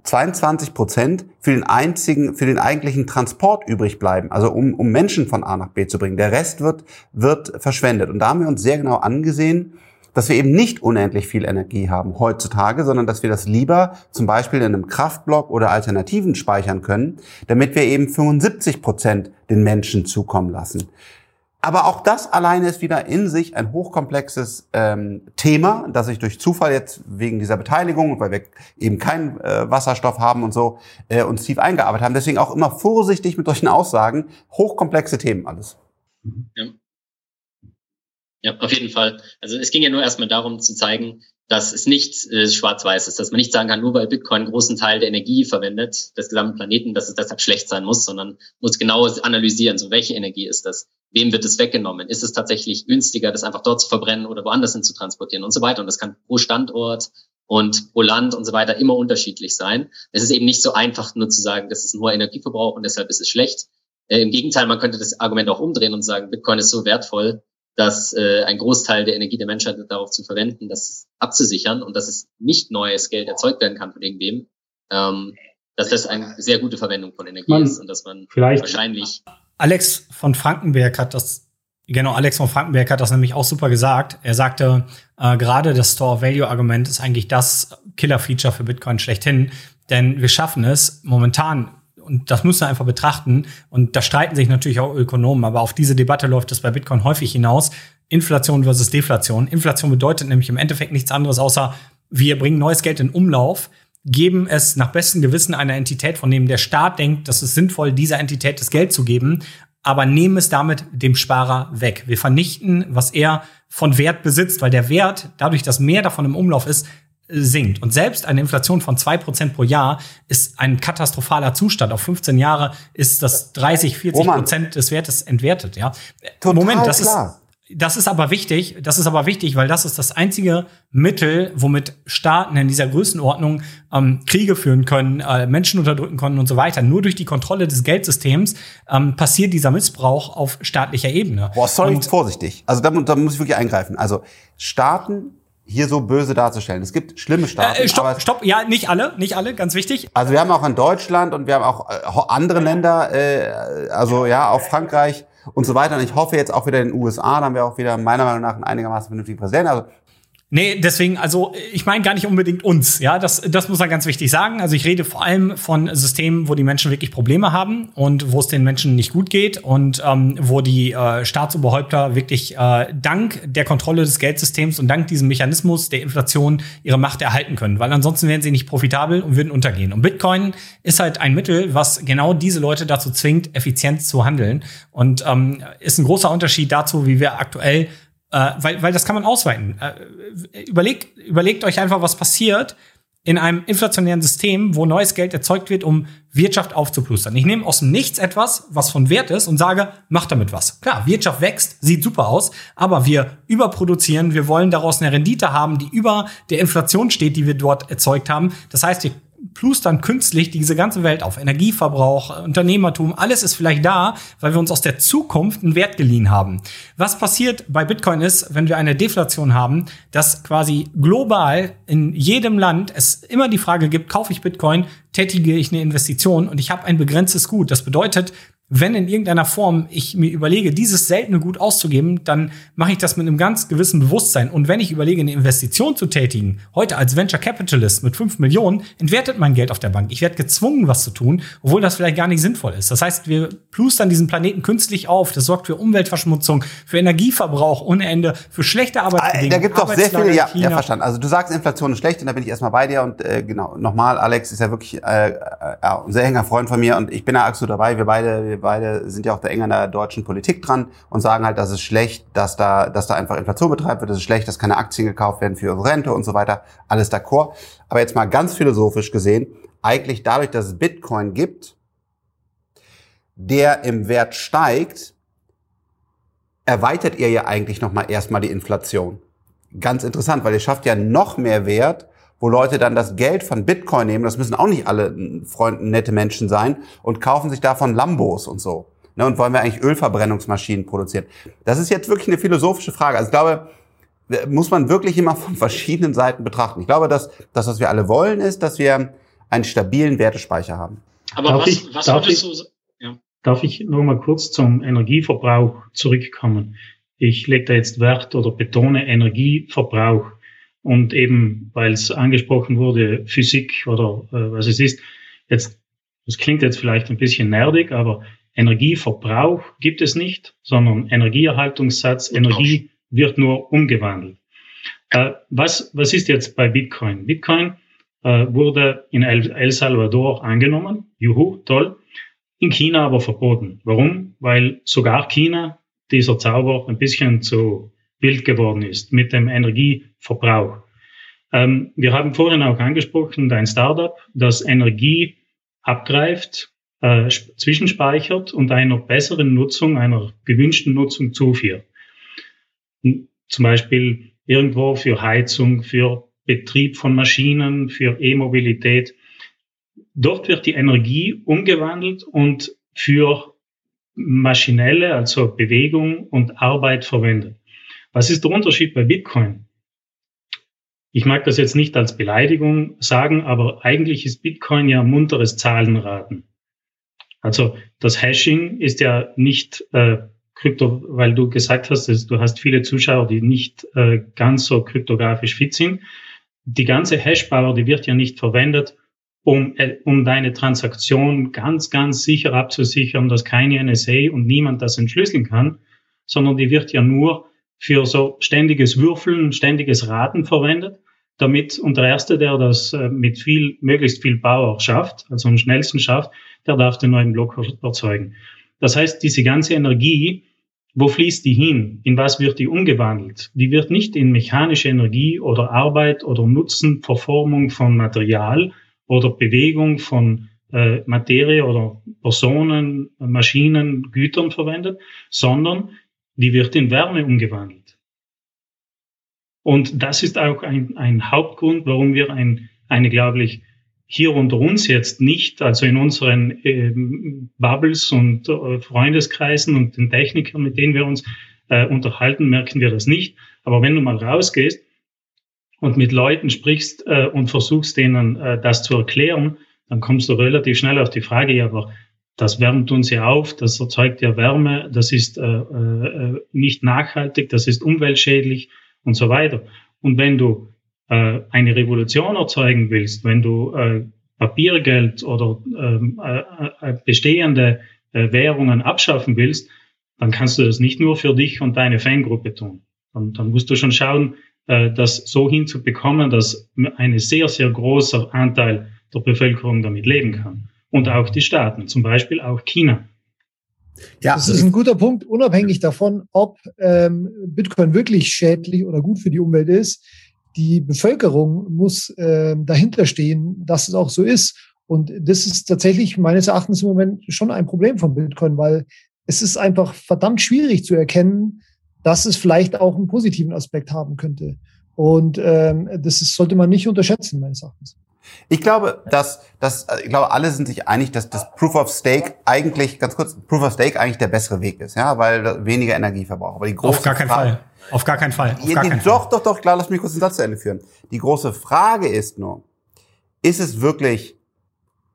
22 Prozent für den einzigen, für den eigentlichen Transport übrig bleiben, also um, um Menschen von A nach B zu bringen. Der Rest wird, wird verschwendet. Und da haben wir uns sehr genau angesehen, dass wir eben nicht unendlich viel Energie haben heutzutage, sondern dass wir das lieber zum Beispiel in einem Kraftblock oder Alternativen speichern können, damit wir eben 75 Prozent den Menschen zukommen lassen. Aber auch das alleine ist wieder in sich ein hochkomplexes ähm, Thema, das ich durch Zufall jetzt wegen dieser Beteiligung, weil wir eben keinen äh, Wasserstoff haben und so, äh, uns tief eingearbeitet haben. Deswegen auch immer vorsichtig mit solchen Aussagen. Hochkomplexe Themen alles. Ja. ja, auf jeden Fall. Also es ging ja nur erstmal darum zu zeigen, dass es nicht äh, schwarz-weiß ist, dass man nicht sagen kann, nur weil Bitcoin einen großen Teil der Energie verwendet, des gesamten Planeten, dass es deshalb schlecht sein muss, sondern muss genau analysieren, so welche Energie ist das, wem wird es weggenommen, ist es tatsächlich günstiger, das einfach dort zu verbrennen oder woanders hin zu transportieren und so weiter. Und das kann pro Standort und pro Land und so weiter immer unterschiedlich sein. Es ist eben nicht so einfach nur zu sagen, das ist ein hoher Energieverbrauch und deshalb ist es schlecht. Äh, Im Gegenteil, man könnte das Argument auch umdrehen und sagen, Bitcoin ist so wertvoll, dass äh, ein Großteil der Energie der Menschheit darauf zu verwenden, das abzusichern und dass es nicht neues Geld erzeugt werden kann von irgendwem, ähm, dass das eine sehr gute Verwendung von Energie man ist und dass man wahrscheinlich. Alex von Frankenberg hat das Genau, Alex von Frankenberg hat das nämlich auch super gesagt. Er sagte, äh, gerade das Store-Value-Argument ist eigentlich das Killer-Feature für Bitcoin schlechthin, denn wir schaffen es momentan und das müssen wir einfach betrachten. Und da streiten sich natürlich auch Ökonomen, aber auf diese Debatte läuft es bei Bitcoin häufig hinaus. Inflation versus Deflation. Inflation bedeutet nämlich im Endeffekt nichts anderes, außer wir bringen neues Geld in Umlauf, geben es nach bestem Gewissen einer Entität, von dem der Staat denkt, dass es sinnvoll, dieser Entität das Geld zu geben, aber nehmen es damit dem Sparer weg. Wir vernichten, was er von Wert besitzt, weil der Wert, dadurch, dass mehr davon im Umlauf ist, sinkt. Und selbst eine Inflation von zwei Prozent pro Jahr ist ein katastrophaler Zustand. Auf 15 Jahre ist das 30, 40 Prozent des Wertes entwertet. Ja. Total Moment, das klar. ist das ist aber wichtig, das ist aber wichtig, weil das ist das einzige Mittel, womit Staaten in dieser Größenordnung ähm, Kriege führen können, äh, Menschen unterdrücken können und so weiter. Nur durch die Kontrolle des Geldsystems ähm, passiert dieser Missbrauch auf staatlicher Ebene. Boah, sorry, und, vorsichtig. Also da, da muss ich wirklich eingreifen. Also Staaten hier so böse darzustellen. Es gibt schlimme Staaten. Äh, stopp, stopp, ja, nicht alle, nicht alle, ganz wichtig. Also wir haben auch in Deutschland und wir haben auch äh, andere Länder, äh, also ja, auch Frankreich und so weiter. Und ich hoffe jetzt auch wieder in den USA, da haben wir auch wieder meiner Meinung nach einen einigermaßen vernünftigen Präsidenten. Also Nee, deswegen, also ich meine gar nicht unbedingt uns, ja, das, das muss man ganz wichtig sagen. Also ich rede vor allem von Systemen, wo die Menschen wirklich Probleme haben und wo es den Menschen nicht gut geht und ähm, wo die äh, Staatsoberhäupter wirklich äh, dank der Kontrolle des Geldsystems und dank diesem Mechanismus der Inflation ihre Macht erhalten können, weil ansonsten wären sie nicht profitabel und würden untergehen. Und Bitcoin ist halt ein Mittel, was genau diese Leute dazu zwingt, effizient zu handeln und ähm, ist ein großer Unterschied dazu, wie wir aktuell äh, weil, weil das kann man ausweiten. Äh, überlegt, überlegt euch einfach, was passiert in einem inflationären System, wo neues Geld erzeugt wird, um Wirtschaft aufzuplustern. Ich nehme aus dem Nichts etwas, was von Wert ist und sage, mach damit was. Klar, Wirtschaft wächst, sieht super aus, aber wir überproduzieren, wir wollen daraus eine Rendite haben, die über der Inflation steht, die wir dort erzeugt haben. Das heißt, wir plustern künstlich diese ganze Welt auf. Energieverbrauch, Unternehmertum, alles ist vielleicht da, weil wir uns aus der Zukunft einen Wert geliehen haben. Was passiert bei Bitcoin ist, wenn wir eine Deflation haben, dass quasi global in jedem Land es immer die Frage gibt, kaufe ich Bitcoin, tätige ich eine Investition und ich habe ein begrenztes Gut. Das bedeutet, wenn in irgendeiner Form ich mir überlege, dieses seltene Gut auszugeben, dann mache ich das mit einem ganz gewissen Bewusstsein. Und wenn ich überlege, eine Investition zu tätigen, heute als Venture Capitalist mit fünf Millionen, entwertet mein Geld auf der Bank. Ich werde gezwungen, was zu tun, obwohl das vielleicht gar nicht sinnvoll ist. Das heißt, wir plustern diesen Planeten künstlich auf. Das sorgt für Umweltverschmutzung, für Energieverbrauch ohne Ende, für schlechte Arbeitsbedingungen. Da gibt es doch sehr viele, ja, ja, verstanden. Also du sagst, Inflation ist schlecht und da bin ich erstmal bei dir. Und äh, genau, nochmal, Alex ist ja wirklich äh, äh, ein sehr enger Freund von mir und ich bin da absolut dabei. Wir beide, wir beide sind ja auch da eng an der deutschen Politik dran und sagen halt, dass es schlecht, dass da, dass da einfach Inflation betreibt wird, es ist schlecht, dass keine Aktien gekauft werden für unsere Rente und so weiter. Alles d'accord. Aber jetzt mal ganz philosophisch gesehen, eigentlich dadurch, dass es Bitcoin gibt, der im Wert steigt, erweitert ihr ja eigentlich nochmal erstmal die Inflation. Ganz interessant, weil ihr schafft ja noch mehr Wert wo Leute dann das Geld von Bitcoin nehmen, das müssen auch nicht alle Freunde, nette Menschen sein, und kaufen sich davon Lambos und so. Ne, und wollen wir eigentlich Ölverbrennungsmaschinen produzieren? Das ist jetzt wirklich eine philosophische Frage. Also ich glaube, muss man wirklich immer von verschiedenen Seiten betrachten. Ich glaube, dass das, was wir alle wollen, ist, dass wir einen stabilen Wertespeicher haben. Aber darf was, ich, was darf würdest ich, du... Ja. Darf ich noch mal kurz zum Energieverbrauch zurückkommen? Ich lege da jetzt Wert oder betone Energieverbrauch und eben, weil es angesprochen wurde, Physik oder äh, was es ist, jetzt, das klingt jetzt vielleicht ein bisschen nerdig, aber Energieverbrauch gibt es nicht, sondern Energieerhaltungssatz, Energie wird nur umgewandelt. Äh, was, was ist jetzt bei Bitcoin? Bitcoin äh, wurde in El, El Salvador angenommen. Juhu, toll. In China aber verboten. Warum? Weil sogar China dieser Zauber ein bisschen zu wild geworden ist mit dem Energieverbrauch. Ähm, wir haben vorhin auch angesprochen, ein Startup, das Energie abgreift, äh, zwischenspeichert und einer besseren Nutzung, einer gewünschten Nutzung zuführt. Zum Beispiel irgendwo für Heizung, für Betrieb von Maschinen, für E-Mobilität. Dort wird die Energie umgewandelt und für maschinelle, also Bewegung und Arbeit verwendet. Was ist der Unterschied bei Bitcoin? Ich mag das jetzt nicht als Beleidigung sagen, aber eigentlich ist Bitcoin ja munteres Zahlenraten. Also das Hashing ist ja nicht äh, Krypto, weil du gesagt hast, du hast viele Zuschauer, die nicht äh, ganz so kryptografisch fit sind. Die ganze Hashpower, die wird ja nicht verwendet, um, äh, um deine Transaktion ganz, ganz sicher abzusichern, dass keine NSA und niemand das entschlüsseln kann, sondern die wird ja nur für so ständiges Würfeln, ständiges Raten verwendet, damit, und der Erste, der das äh, mit viel, möglichst viel Power schafft, also am schnellsten schafft, der darf den neuen Block erzeugen. Das heißt, diese ganze Energie, wo fließt die hin? In was wird die umgewandelt? Die wird nicht in mechanische Energie oder Arbeit oder Nutzen, Verformung von Material oder Bewegung von äh, Materie oder Personen, Maschinen, Gütern verwendet, sondern die wird in Wärme umgewandelt. Und das ist auch ein, ein Hauptgrund, warum wir ein, eine, glaube ich, hier unter uns jetzt nicht, also in unseren äh, Bubbles und äh, Freundeskreisen und den Technikern, mit denen wir uns äh, unterhalten, merken wir das nicht. Aber wenn du mal rausgehst und mit Leuten sprichst äh, und versuchst denen äh, das zu erklären, dann kommst du relativ schnell auf die Frage, ja, aber das wärmt uns ja auf, das erzeugt ja Wärme, das ist äh, äh, nicht nachhaltig, das ist umweltschädlich und so weiter. Und wenn du äh, eine Revolution erzeugen willst, wenn du äh, Papiergeld oder ähm, äh, äh, bestehende äh, Währungen abschaffen willst, dann kannst du das nicht nur für dich und deine Fangruppe tun. Dann, dann musst du schon schauen, äh, das so hinzubekommen, dass ein sehr, sehr großer Anteil der Bevölkerung damit leben kann. Und auch die Staaten, zum Beispiel auch China. Ja, das ist ein guter Punkt, unabhängig davon, ob ähm, Bitcoin wirklich schädlich oder gut für die Umwelt ist die Bevölkerung muss äh, dahinter stehen, dass es auch so ist. Und das ist tatsächlich meines Erachtens im Moment schon ein Problem von Bitcoin, weil es ist einfach verdammt schwierig zu erkennen, dass es vielleicht auch einen positiven Aspekt haben könnte. Und ähm, das ist, sollte man nicht unterschätzen, meines Erachtens. Ich glaube, dass, dass ich glaube, alle sind sich einig, dass das Proof of Stake eigentlich, ganz kurz, Proof of Stake eigentlich der bessere Weg ist, ja, weil weniger Energie verbraucht. Aber die große Auf gar keinen Frage, Fall. Auf gar keinen Fall. Auf gar keinen doch, Fall. doch, doch, klar, lass mich kurz den Satz zu Ende führen. Die große Frage ist nur, ist es wirklich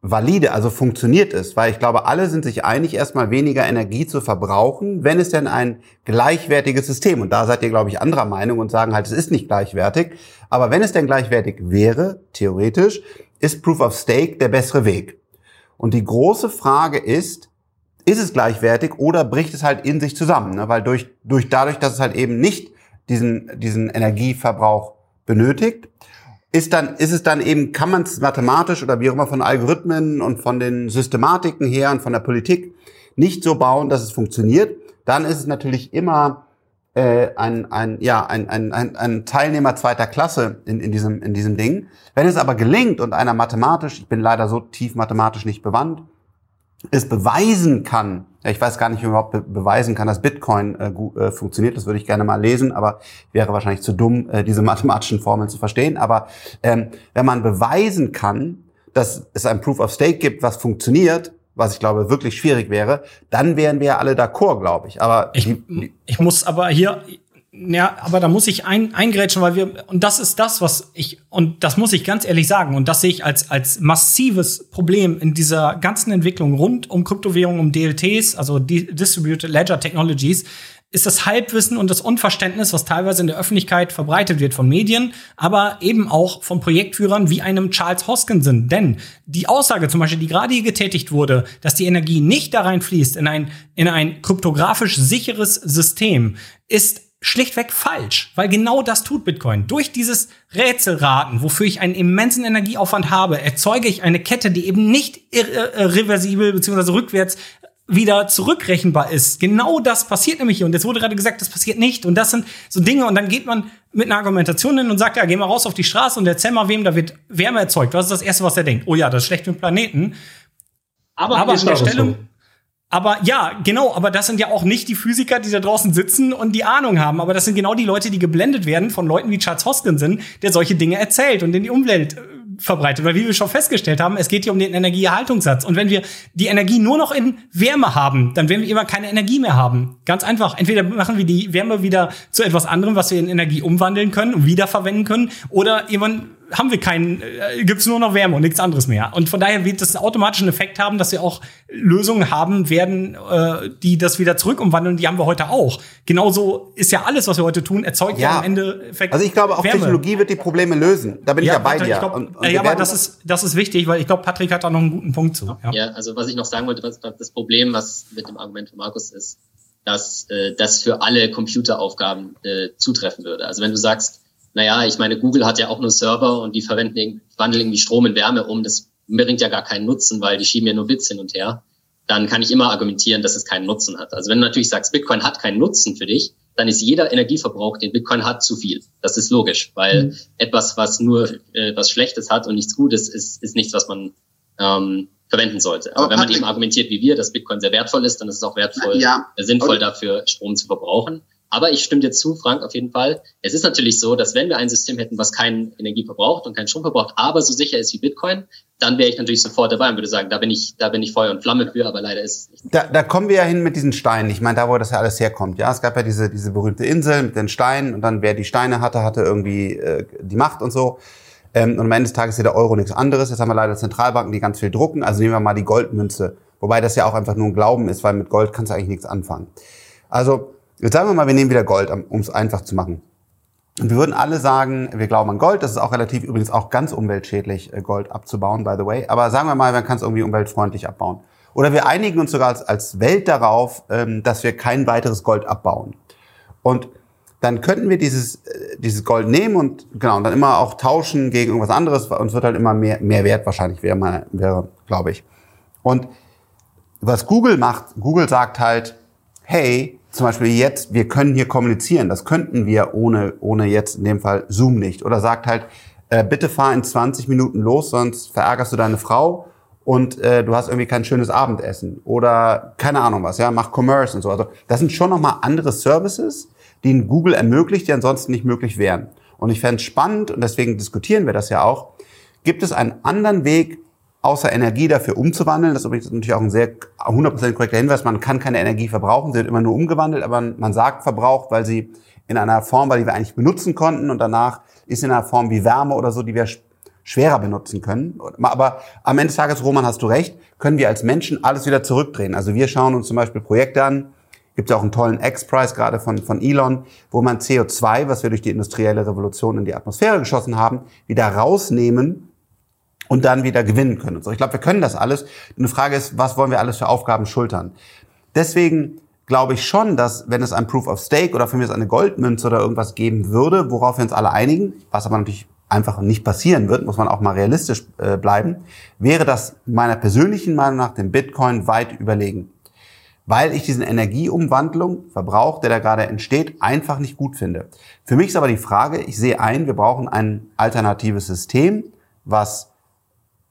valide, also funktioniert es? Weil ich glaube, alle sind sich einig, erstmal weniger Energie zu verbrauchen, wenn es denn ein gleichwertiges System, und da seid ihr, glaube ich, anderer Meinung und sagen halt, es ist nicht gleichwertig, aber wenn es denn gleichwertig wäre, theoretisch, ist Proof of Stake der bessere Weg. Und die große Frage ist, ist es gleichwertig oder bricht es halt in sich zusammen? Ne? Weil durch, durch dadurch, dass es halt eben nicht diesen, diesen Energieverbrauch benötigt, ist dann, ist es dann eben, kann man es mathematisch oder wie auch immer von Algorithmen und von den Systematiken her und von der Politik nicht so bauen, dass es funktioniert, dann ist es natürlich immer äh, ein, ein, ja, ein, ein, ein, ein Teilnehmer zweiter Klasse in, in, diesem, in diesem Ding. Wenn es aber gelingt und einer mathematisch, ich bin leider so tief mathematisch nicht bewandt, es beweisen kann, ich weiß gar nicht, wie man überhaupt be beweisen kann, dass Bitcoin äh, gut, äh, funktioniert, das würde ich gerne mal lesen, aber wäre wahrscheinlich zu dumm, äh, diese mathematischen Formeln zu verstehen. Aber ähm, wenn man beweisen kann, dass es ein Proof of Stake gibt, was funktioniert, was ich glaube wirklich schwierig wäre, dann wären wir ja alle d'accord, glaube ich. Aber ich, die, ich muss aber hier ja, aber da muss ich ein, eingrätschen, weil wir, und das ist das, was ich, und das muss ich ganz ehrlich sagen, und das sehe ich als, als massives Problem in dieser ganzen Entwicklung rund um Kryptowährungen, um DLTs, also Distributed Ledger Technologies, ist das Halbwissen und das Unverständnis, was teilweise in der Öffentlichkeit verbreitet wird von Medien, aber eben auch von Projektführern wie einem Charles Hoskinson. Denn die Aussage zum Beispiel, die gerade hier getätigt wurde, dass die Energie nicht da reinfließt in ein, in ein kryptografisch sicheres System, ist schlichtweg falsch, weil genau das tut Bitcoin. Durch dieses Rätselraten, wofür ich einen immensen Energieaufwand habe, erzeuge ich eine Kette, die eben nicht irreversibel bzw. rückwärts wieder zurückrechenbar ist. Genau das passiert nämlich hier. Und es wurde gerade gesagt, das passiert nicht. Und das sind so Dinge. Und dann geht man mit einer Argumentation hin und sagt, ja, geh mal raus auf die Straße und erzähl mal, wem da wird Wärme erzeugt. Was ist das Erste, was er denkt? Oh ja, das ist schlecht für den Planeten. Aber, aber an der Stelle, so. Aber ja, genau, aber das sind ja auch nicht die Physiker, die da draußen sitzen und die Ahnung haben. Aber das sind genau die Leute, die geblendet werden von Leuten wie Charles Hoskinson, der solche Dinge erzählt und in die Umwelt verbreitet, weil wie wir schon festgestellt haben, es geht hier um den Energieerhaltungssatz. Und wenn wir die Energie nur noch in Wärme haben, dann werden wir immer keine Energie mehr haben. Ganz einfach. Entweder machen wir die Wärme wieder zu etwas anderem, was wir in Energie umwandeln können und wiederverwenden können, oder irgendwann haben wir keinen, äh, gibt's nur noch Wärme und nichts anderes mehr. Und von daher wird das automatisch einen Effekt haben, dass wir auch Lösungen haben werden, äh, die das wieder zurück umwandeln. Die haben wir heute auch. Genauso ist ja alles, was wir heute tun, erzeugt ja, ja am Ende Effekt. Also ich glaube, auch Wärme. Technologie wird die Probleme lösen. Da bin ja, ich ja bei dir. Glaub, und, und ja, aber das ist, das ist wichtig, weil ich glaube, Patrick hat da noch einen guten Punkt zu. Ja. ja, also was ich noch sagen wollte, was das Problem, was mit dem Argument von Markus ist, dass äh, das für alle Computeraufgaben äh, zutreffen würde. Also wenn du sagst, naja, ich meine, Google hat ja auch nur Server und die verwenden, wandeln irgendwie Strom in Wärme um. Das bringt ja gar keinen Nutzen, weil die schieben ja nur Bits hin und her. Dann kann ich immer argumentieren, dass es keinen Nutzen hat. Also wenn du natürlich sagst, Bitcoin hat keinen Nutzen für dich, dann ist jeder Energieverbrauch, den Bitcoin hat, zu viel. Das ist logisch, weil mhm. etwas, was nur äh, was Schlechtes hat und nichts Gutes, ist, ist nichts, was man ähm, verwenden sollte. Aber, Aber wenn man eben argumentiert wie wir, dass Bitcoin sehr wertvoll ist, dann ist es auch wertvoll, ja. äh, sinnvoll dafür, Strom zu verbrauchen. Aber ich stimme dir zu, Frank, auf jeden Fall. Es ist natürlich so, dass wenn wir ein System hätten, was keine Energie verbraucht und keinen Strom verbraucht, aber so sicher ist wie Bitcoin, dann wäre ich natürlich sofort dabei und würde sagen, da bin ich, da bin ich Feuer und Flamme für, aber leider ist es nicht. Da, da kommen wir ja hin mit diesen Steinen. Ich meine, da wo das ja alles herkommt. Ja, es gab ja diese, diese berühmte Insel mit den Steinen und dann wer die Steine hatte, hatte irgendwie äh, die Macht und so. Ähm, und am Ende des Tages ist der Euro nichts anderes. Jetzt haben wir leider Zentralbanken, die ganz viel drucken. Also nehmen wir mal die Goldmünze. Wobei das ja auch einfach nur ein Glauben ist, weil mit Gold kannst du eigentlich nichts anfangen. Also Jetzt sagen wir mal, wir nehmen wieder Gold, um es einfach zu machen. Und wir würden alle sagen, wir glauben an Gold. Das ist auch relativ übrigens auch ganz umweltschädlich, äh, Gold abzubauen, by the way. Aber sagen wir mal, man kann es irgendwie umweltfreundlich abbauen. Oder wir einigen uns sogar als, als Welt darauf, ähm, dass wir kein weiteres Gold abbauen. Und dann könnten wir dieses, äh, dieses Gold nehmen und genau, und dann immer auch tauschen gegen irgendwas anderes. Und es wird halt immer mehr, mehr wert wahrscheinlich, wäre, wäre glaube ich. Und was Google macht, Google sagt halt, hey, zum Beispiel jetzt, wir können hier kommunizieren. Das könnten wir ohne, ohne jetzt in dem Fall Zoom nicht. Oder sagt halt, äh, bitte fahr in 20 Minuten los, sonst verärgerst du deine Frau und äh, du hast irgendwie kein schönes Abendessen. Oder keine Ahnung was, ja, mach Commerce und so. Also das sind schon nochmal andere Services, die Google ermöglicht, die ansonsten nicht möglich wären. Und ich fände es spannend, und deswegen diskutieren wir das ja auch, gibt es einen anderen Weg, außer Energie dafür umzuwandeln. Das ist übrigens natürlich auch ein sehr 100% korrekter Hinweis. Man kann keine Energie verbrauchen, sie wird immer nur umgewandelt, aber man sagt verbraucht, weil sie in einer Form war, die wir eigentlich benutzen konnten und danach ist in einer Form wie Wärme oder so, die wir schwerer benutzen können. Aber am Ende des Tages, Roman, hast du recht, können wir als Menschen alles wieder zurückdrehen. Also wir schauen uns zum Beispiel Projekte an, gibt es auch einen tollen X-Prize gerade von, von Elon, wo man CO2, was wir durch die industrielle Revolution in die Atmosphäre geschossen haben, wieder rausnehmen und dann wieder gewinnen können. Und so. Ich glaube, wir können das alles. Eine Frage ist, was wollen wir alles für Aufgaben schultern? Deswegen glaube ich schon, dass wenn es ein Proof of Stake oder für mich eine Goldmünze oder irgendwas geben würde, worauf wir uns alle einigen, was aber natürlich einfach nicht passieren wird, muss man auch mal realistisch äh, bleiben, wäre das meiner persönlichen Meinung nach dem Bitcoin weit überlegen. Weil ich diesen Energieumwandlung, Verbrauch, der da gerade entsteht, einfach nicht gut finde. Für mich ist aber die Frage, ich sehe ein, wir brauchen ein alternatives System, was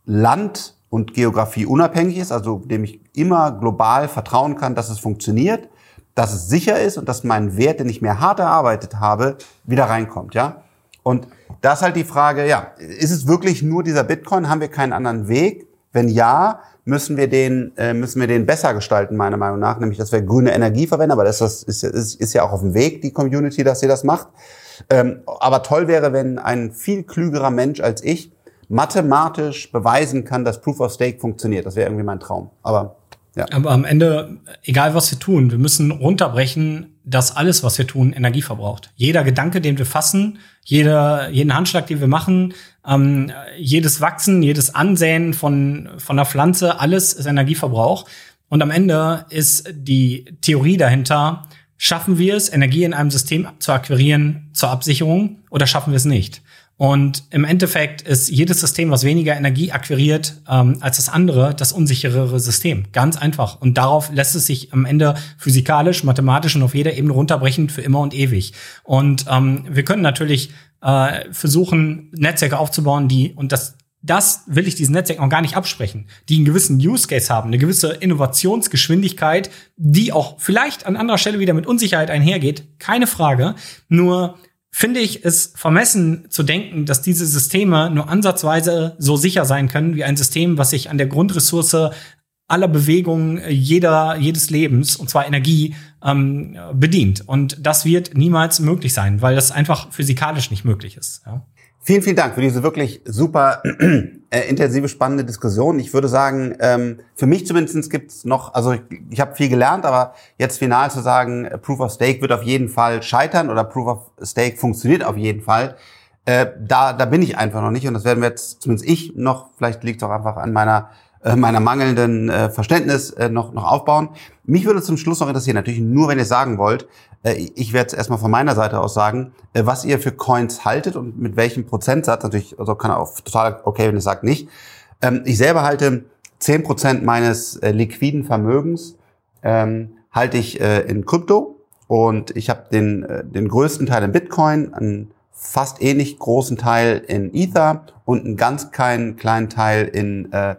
Land und Geografie unabhängig ist, also dem ich immer global vertrauen kann, dass es funktioniert, dass es sicher ist und dass mein Wert, den ich mir hart erarbeitet habe, wieder reinkommt, ja. Und da ist halt die Frage, ja, ist es wirklich nur dieser Bitcoin? Haben wir keinen anderen Weg? Wenn ja, müssen wir den, äh, müssen wir den besser gestalten, meiner Meinung nach, nämlich, dass wir grüne Energie verwenden, aber das ist, ist, ist, ist ja auch auf dem Weg, die Community, dass sie das macht. Ähm, aber toll wäre, wenn ein viel klügerer Mensch als ich mathematisch beweisen kann, dass Proof of Stake funktioniert. Das wäre irgendwie mein Traum. Aber ja. Aber am Ende, egal was wir tun, wir müssen runterbrechen, dass alles, was wir tun, Energie verbraucht. Jeder Gedanke, den wir fassen, jeder, jeden Handschlag, den wir machen, ähm, jedes Wachsen, jedes Ansäen von, von einer Pflanze, alles ist Energieverbrauch. Und am Ende ist die Theorie dahinter, schaffen wir es, Energie in einem System zu akquirieren zur Absicherung oder schaffen wir es nicht? Und im Endeffekt ist jedes System, was weniger Energie akquiriert ähm, als das andere, das unsicherere System. Ganz einfach. Und darauf lässt es sich am Ende physikalisch, mathematisch und auf jeder Ebene runterbrechen für immer und ewig. Und ähm, wir können natürlich äh, versuchen, Netzwerke aufzubauen, die, und das, das will ich diesen Netzwerken auch gar nicht absprechen, die einen gewissen Use Case haben, eine gewisse Innovationsgeschwindigkeit, die auch vielleicht an anderer Stelle wieder mit Unsicherheit einhergeht. Keine Frage. Nur finde ich es vermessen zu denken, dass diese Systeme nur ansatzweise so sicher sein können wie ein System, was sich an der Grundressource aller Bewegungen jeder, jedes Lebens, und zwar Energie, ähm, bedient. Und das wird niemals möglich sein, weil das einfach physikalisch nicht möglich ist. Ja. Vielen, vielen Dank für diese wirklich super äh, intensive, spannende Diskussion. Ich würde sagen, ähm, für mich zumindest gibt es noch, also ich, ich habe viel gelernt, aber jetzt final zu sagen, äh, Proof of Stake wird auf jeden Fall scheitern oder Proof of Stake funktioniert auf jeden Fall, äh, da, da bin ich einfach noch nicht und das werden wir jetzt, zumindest ich noch, vielleicht liegt es auch einfach an meiner äh, meiner mangelnden äh, Verständnis äh, noch, noch aufbauen. Mich würde zum Schluss noch interessieren, natürlich nur, wenn ihr sagen wollt, äh, ich werde es erstmal von meiner Seite aus sagen, äh, was ihr für Coins haltet und mit welchem Prozentsatz, natürlich, also kann auch total okay, wenn ihr sagt nicht. Ähm, ich selber halte zehn Prozent meines äh, liquiden Vermögens ähm, halte ich äh, in Krypto und ich habe den, äh, den größten Teil in Bitcoin, einen fast ähnlich großen Teil in Ether und einen ganz kleinen, kleinen Teil in, äh,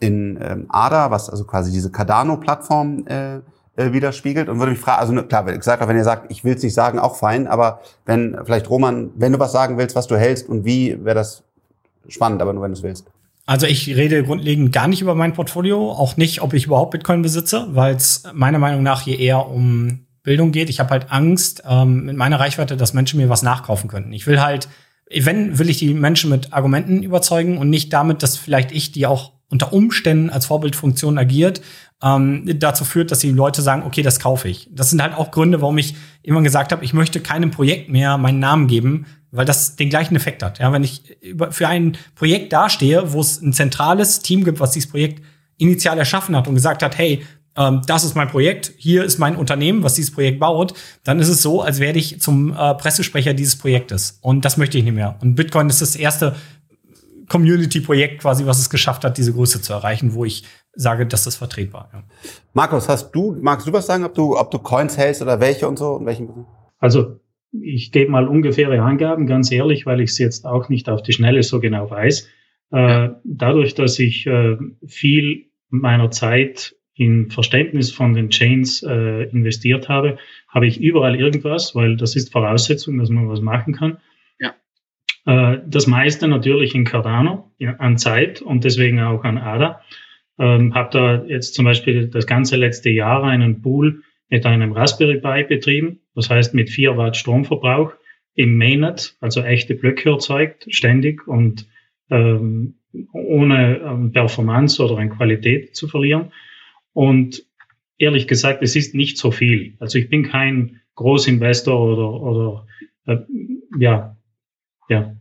in ähm, ADA, was also quasi diese Cardano-Plattform äh, äh, widerspiegelt und würde mich fragen, also ne, klar, wie gesagt, wenn ihr sagt, ich will es nicht sagen, auch fein, aber wenn vielleicht Roman, wenn du was sagen willst, was du hältst und wie, wäre das spannend, aber nur wenn du es willst. Also ich rede grundlegend gar nicht über mein Portfolio, auch nicht, ob ich überhaupt Bitcoin besitze, weil es meiner Meinung nach hier eher um Bildung geht. Ich habe halt Angst ähm, mit meiner Reichweite, dass Menschen mir was nachkaufen könnten. Ich will halt, wenn will ich die Menschen mit Argumenten überzeugen und nicht damit, dass vielleicht ich die auch unter Umständen als Vorbildfunktion agiert, ähm, dazu führt, dass die Leute sagen, okay, das kaufe ich. Das sind halt auch Gründe, warum ich immer gesagt habe, ich möchte keinem Projekt mehr meinen Namen geben, weil das den gleichen Effekt hat. Ja, wenn ich für ein Projekt dastehe, wo es ein zentrales Team gibt, was dieses Projekt initial erschaffen hat und gesagt hat, hey, ähm, das ist mein Projekt, hier ist mein Unternehmen, was dieses Projekt baut, dann ist es so, als werde ich zum äh, Pressesprecher dieses Projektes. Und das möchte ich nicht mehr. Und Bitcoin ist das erste Community-Projekt quasi, was es geschafft hat, diese Größe zu erreichen, wo ich sage, dass das vertretbar. Ja. Markus, hast du, magst du was sagen, ob du, ob du Coins hältst oder welche und so und welchen? Also ich gebe mal ungefähre Angaben, ganz ehrlich, weil ich es jetzt auch nicht auf die Schnelle so genau weiß. Äh, dadurch, dass ich äh, viel meiner Zeit in Verständnis von den Chains äh, investiert habe, habe ich überall irgendwas, weil das ist Voraussetzung, dass man was machen kann. Äh, das meiste natürlich in Cardano ja, an Zeit und deswegen auch an ADA. Ähm, habe da jetzt zum Beispiel das ganze letzte Jahr einen Pool mit einem Raspberry Pi betrieben, das heißt mit 4 Watt Stromverbrauch im Mainnet, also echte Blöcke erzeugt, ständig und ähm, ohne ähm, Performance oder an Qualität zu verlieren. Und ehrlich gesagt, es ist nicht so viel. Also ich bin kein Großinvestor oder, oder äh, ja, ja.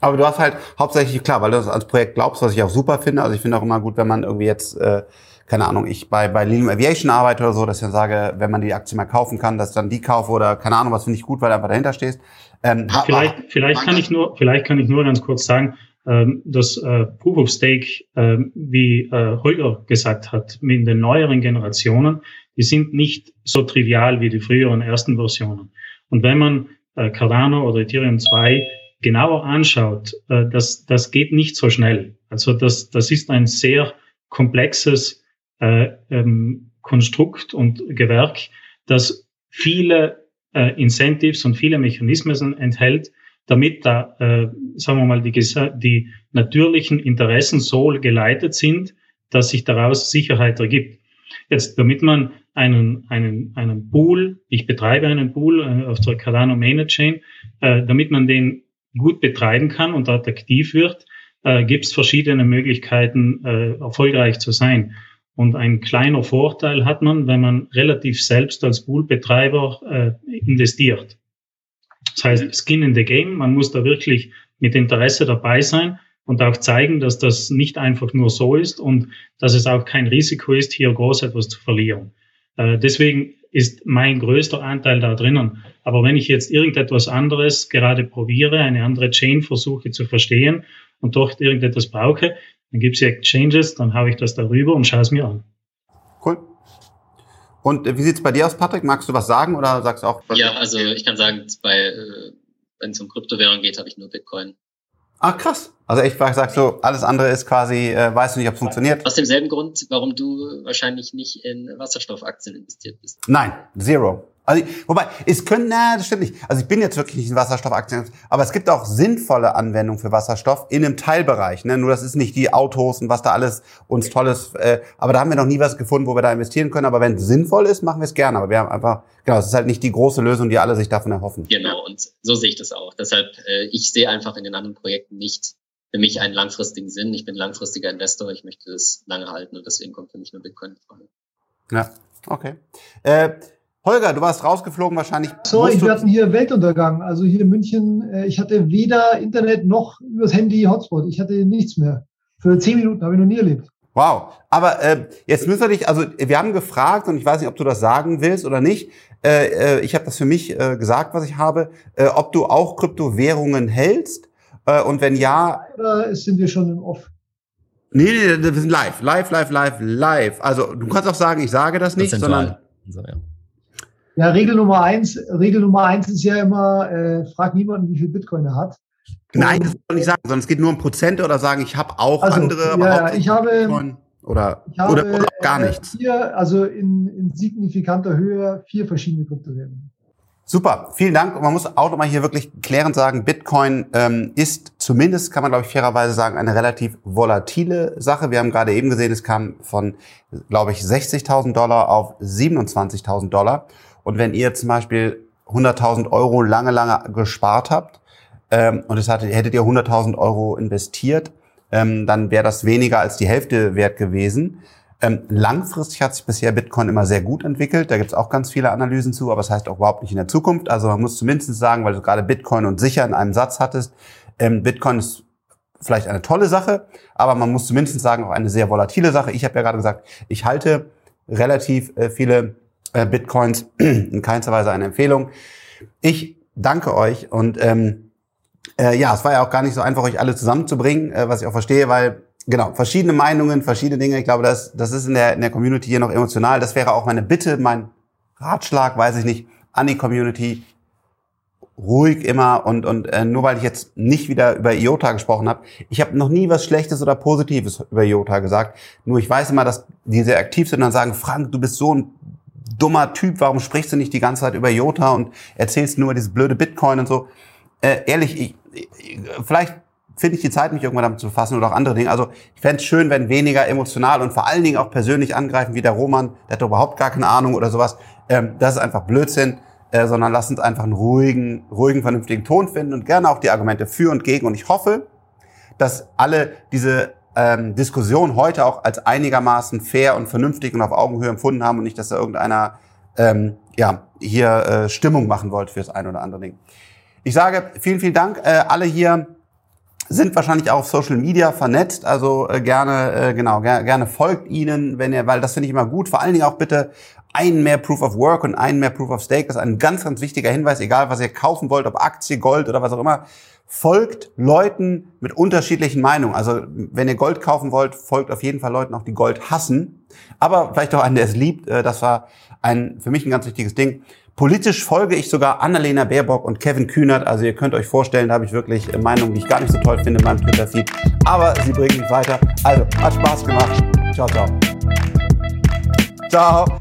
Aber du hast halt hauptsächlich, klar, weil du das als Projekt glaubst, was ich auch super finde. Also ich finde auch immer gut, wenn man irgendwie jetzt, äh, keine Ahnung, ich bei, bei Lilium Aviation arbeite oder so, dass ich dann sage, wenn man die Aktie mal kaufen kann, dass ich dann die kaufe oder keine Ahnung, was finde ich gut, weil du einfach dahinter stehst. Ähm, vielleicht, vielleicht kann ich nur, vielleicht kann ich nur ganz kurz sagen, ähm, das äh, Proof of Stake, äh, wie äh, Holger gesagt hat, mit den neueren Generationen, die sind nicht so trivial wie die früheren ersten Versionen. Und wenn man äh, Cardano oder Ethereum 2 genauer anschaut, äh, das, das geht nicht so schnell. Also das, das ist ein sehr komplexes äh, ähm, Konstrukt und Gewerk, das viele äh, Incentives und viele Mechanismen enthält, damit da, äh, sagen wir mal, die, die natürlichen Interessen so geleitet sind, dass sich daraus Sicherheit ergibt. Jetzt, damit man einen, einen, einen Pool, ich betreibe einen Pool äh, auf der Cardano Mainnet Chain, äh, damit man den gut betreiben kann und attraktiv wird, äh, gibt es verschiedene Möglichkeiten, äh, erfolgreich zu sein. Und ein kleiner Vorteil hat man, wenn man relativ selbst als Poolbetreiber äh, investiert. Das heißt, Skin in the Game, man muss da wirklich mit Interesse dabei sein und auch zeigen, dass das nicht einfach nur so ist und dass es auch kein Risiko ist, hier groß etwas zu verlieren. Äh, deswegen ist mein größter Anteil da drinnen. Aber wenn ich jetzt irgendetwas anderes gerade probiere, eine andere Chain versuche zu verstehen und dort irgendetwas brauche, dann gibt es Exchanges, dann habe ich das darüber und schaue es mir an. Cool. Und äh, wie sieht's bei dir aus, Patrick? Magst du was sagen oder sagst du auch? Ja, also ich kann sagen, bei, äh, wenn es um Kryptowährung geht, habe ich nur Bitcoin. Ah, krass. Also ich sag so, alles andere ist quasi, äh, weißt du nicht, ob es funktioniert. Aus demselben Grund, warum du wahrscheinlich nicht in Wasserstoffaktien investiert bist. Nein, zero. Also, wobei, es können, na, das stimmt nicht. Also ich bin jetzt wirklich nicht in Wasserstoffaktien, aber es gibt auch sinnvolle Anwendungen für Wasserstoff in einem Teilbereich. Ne? Nur das ist nicht die Autos und was da alles uns tolles, äh, aber da haben wir noch nie was gefunden, wo wir da investieren können. Aber wenn es sinnvoll ist, machen wir es gerne. Aber wir haben einfach, genau, es ist halt nicht die große Lösung, die alle sich davon erhoffen. Genau, und so sehe ich das auch. Deshalb, äh, ich sehe einfach in den anderen Projekten nicht für mich einen langfristigen Sinn. Ich bin langfristiger Investor, ich möchte das lange halten und deswegen kommt für mich nur Bitcoin in Frage. Ja, okay. Äh, Holger, du warst rausgeflogen wahrscheinlich. Sorry, wir hatten hier Weltuntergang. Also hier in München, äh, ich hatte weder Internet noch übers Handy Hotspot. Ich hatte nichts mehr. Für zehn Minuten habe ich noch nie erlebt. Wow. Aber äh, jetzt müssen wir dich, also wir haben gefragt und ich weiß nicht, ob du das sagen willst oder nicht. Äh, äh, ich habe das für mich äh, gesagt, was ich habe, äh, ob du auch Kryptowährungen hältst äh, und wenn ja. Oder sind wir schon im Off? Nee, nee, wir sind live, live, live, live, live. Also du kannst auch sagen, ich sage das nicht, sondern. So, ja. Ja, Regel Nummer eins, Regel Nummer eins ist ja immer, äh, frag niemanden, wie viel Bitcoin er hat. Nein, das soll nicht sagen, sondern es geht nur um Prozente oder sagen, ich habe auch also, andere, aber ja, ich habe, Bitcoin oder, ich habe, oder, oder gar äh, nichts. Vier, also in, in signifikanter Höhe vier verschiedene Kryptowährungen. Super, vielen Dank. Und man muss auch nochmal hier wirklich klärend sagen, Bitcoin ähm, ist zumindest, kann man glaube ich fairerweise sagen, eine relativ volatile Sache. Wir haben gerade eben gesehen, es kam von, glaube ich, 60.000 Dollar auf 27.000 Dollar. Und wenn ihr zum Beispiel 100.000 Euro lange, lange gespart habt ähm, und es hatte, hättet ihr 100.000 Euro investiert, ähm, dann wäre das weniger als die Hälfte wert gewesen. Ähm, langfristig hat sich bisher Bitcoin immer sehr gut entwickelt. Da gibt es auch ganz viele Analysen zu, aber es das heißt auch überhaupt nicht in der Zukunft. Also man muss zumindest sagen, weil du gerade Bitcoin und sicher in einem Satz hattest, ähm, Bitcoin ist vielleicht eine tolle Sache, aber man muss zumindest sagen, auch eine sehr volatile Sache. Ich habe ja gerade gesagt, ich halte relativ äh, viele äh, Bitcoins, in keinster Weise eine Empfehlung. Ich danke euch und ähm, äh, ja, es war ja auch gar nicht so einfach, euch alle zusammenzubringen, äh, was ich auch verstehe, weil genau, verschiedene Meinungen, verschiedene Dinge. Ich glaube, das, das ist in der, in der Community hier noch emotional. Das wäre auch meine Bitte, mein Ratschlag, weiß ich nicht, an die Community. Ruhig immer und, und äh, nur weil ich jetzt nicht wieder über IOTA gesprochen habe, ich habe noch nie was Schlechtes oder Positives über IOTA gesagt. Nur ich weiß immer, dass die sehr aktiv sind und dann sagen, Frank, du bist so ein dummer Typ, warum sprichst du nicht die ganze Zeit über IOTA und erzählst nur dieses blöde Bitcoin und so. Äh, ehrlich, ich, ich, vielleicht finde ich die Zeit, mich irgendwann damit zu befassen oder auch andere Dinge. Also ich fände es schön, wenn weniger emotional und vor allen Dingen auch persönlich angreifen, wie der Roman, der hat überhaupt gar keine Ahnung oder sowas. Ähm, das ist einfach Blödsinn, äh, sondern lass uns einfach einen ruhigen, ruhigen, vernünftigen Ton finden und gerne auch die Argumente für und gegen. Und ich hoffe, dass alle diese ähm, Diskussion heute auch als einigermaßen fair und vernünftig und auf Augenhöhe empfunden haben und nicht, dass da irgendeiner ähm, ja, hier äh, Stimmung machen wollte für das eine oder andere Ding. Ich sage vielen, vielen Dank. Äh, alle hier sind wahrscheinlich auch auf Social Media vernetzt, also äh, gerne, äh, genau, ger gerne folgt ihnen, wenn ihr, weil das finde ich immer gut. Vor allen Dingen auch bitte einen mehr Proof of Work und einen mehr Proof of Stake. Das ist ein ganz, ganz wichtiger Hinweis, egal was ihr kaufen wollt, ob Aktie, Gold oder was auch immer. Folgt Leuten mit unterschiedlichen Meinungen. Also wenn ihr Gold kaufen wollt, folgt auf jeden Fall Leuten auch, die Gold hassen. Aber vielleicht auch einen, der es liebt. Äh, das war ein, für mich ein ganz wichtiges Ding. Politisch folge ich sogar Annalena Baerbock und Kevin Kühnert. Also ihr könnt euch vorstellen, da habe ich wirklich Meinungen, die ich gar nicht so toll finde in meinem Twitter-Feed. Aber sie bringen mich weiter. Also, hat Spaß gemacht. Ciao, ciao. Ciao.